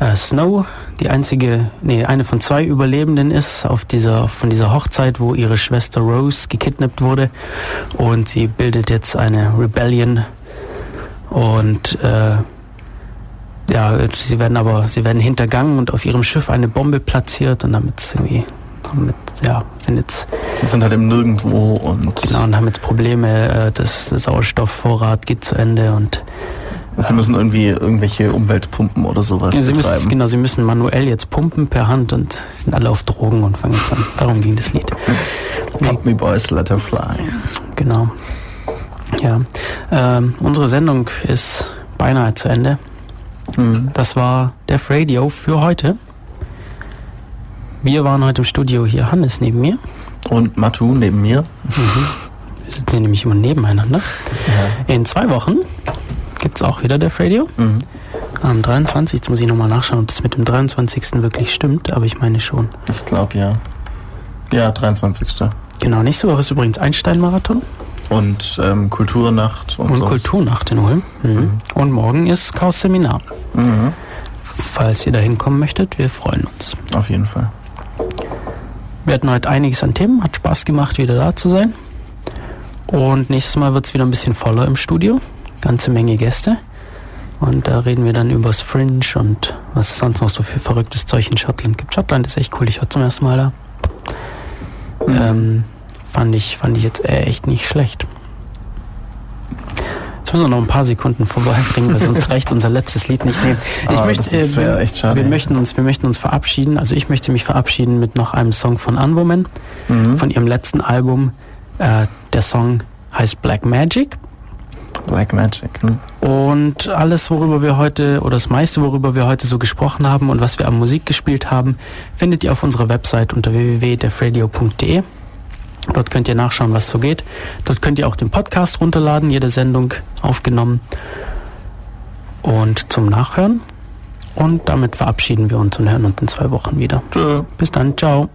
äh, Snow die einzige, nee, eine von zwei Überlebenden ist auf dieser, von dieser Hochzeit, wo ihre Schwester Rose gekidnappt wurde. Und sie bildet jetzt eine Rebellion. Und äh, ja, sie werden aber, sie werden hintergangen und auf ihrem Schiff eine Bombe platziert und damit irgendwie, damit, ja, sind jetzt Sie sind halt im Nirgendwo und Genau, und haben jetzt Probleme, äh, das, der Sauerstoffvorrat geht zu Ende und sie müssen irgendwie irgendwelche Umweltpumpen oder sowas ja, sie betreiben. müssen, genau, sie müssen manuell jetzt pumpen per Hand und sind alle auf Drogen und fangen jetzt an. Darum ging das Lied. Pump me boys, let her fly. Genau. Ja. Ähm, unsere Sendung ist beinahe zu Ende. Mhm. Das war Def Radio für heute. Wir waren heute im Studio hier. Hannes neben mir. Und Matu neben mir. Wir sitzen nämlich immer nebeneinander. In zwei Wochen gibt es auch wieder Def Radio. Mhm. Am 23. Jetzt muss ich nochmal nachschauen, ob das mit dem 23. wirklich stimmt, aber ich meine schon. Ich glaube ja. Ja, 23. Genau, nächste Woche ist übrigens Einstein-Marathon Und ähm, Kulturnacht und, und so. Kulturnacht in Ulm. Mhm. Und morgen ist Chaos Seminar. Mhm. Falls ihr da hinkommen möchtet, wir freuen uns. Auf jeden Fall. Wir hatten heute einiges an Themen, hat Spaß gemacht, wieder da zu sein. Und nächstes Mal wird es wieder ein bisschen voller im Studio. Ganze Menge Gäste. Und da reden wir dann übers Fringe und was es sonst noch so für verrücktes Zeug in Schottland gibt. Schottland ist echt cool, ich war zum ersten Mal da. Ähm, fand, ich, fand ich jetzt echt nicht schlecht. Jetzt müssen wir noch ein paar Sekunden vorbeibringen, weil sonst reicht unser letztes Lied nicht. Nee. Ich Ah, möchte, das ist- äh, wir, echt schade. wir, möchten uns, wir möchten uns verabschieden. Also ich möchte mich verabschieden mit noch einem Song von Unwoman, Mhm. von ihrem letzten Album. Äh, der Song heißt Black Magic. Black Magic. Hm? Und alles, worüber wir heute, oder das meiste, worüber wir heute so gesprochen haben und was wir an Musik gespielt haben, findet ihr auf unserer Website unter www.defradio.de. Dort könnt ihr nachschauen, was so geht. Dort könnt ihr auch den Podcast runterladen, jede Sendung aufgenommen und zum Nachhören. Und damit verabschieden wir uns und hören uns in zwei Wochen wieder. Tschö. Bis dann, ciao.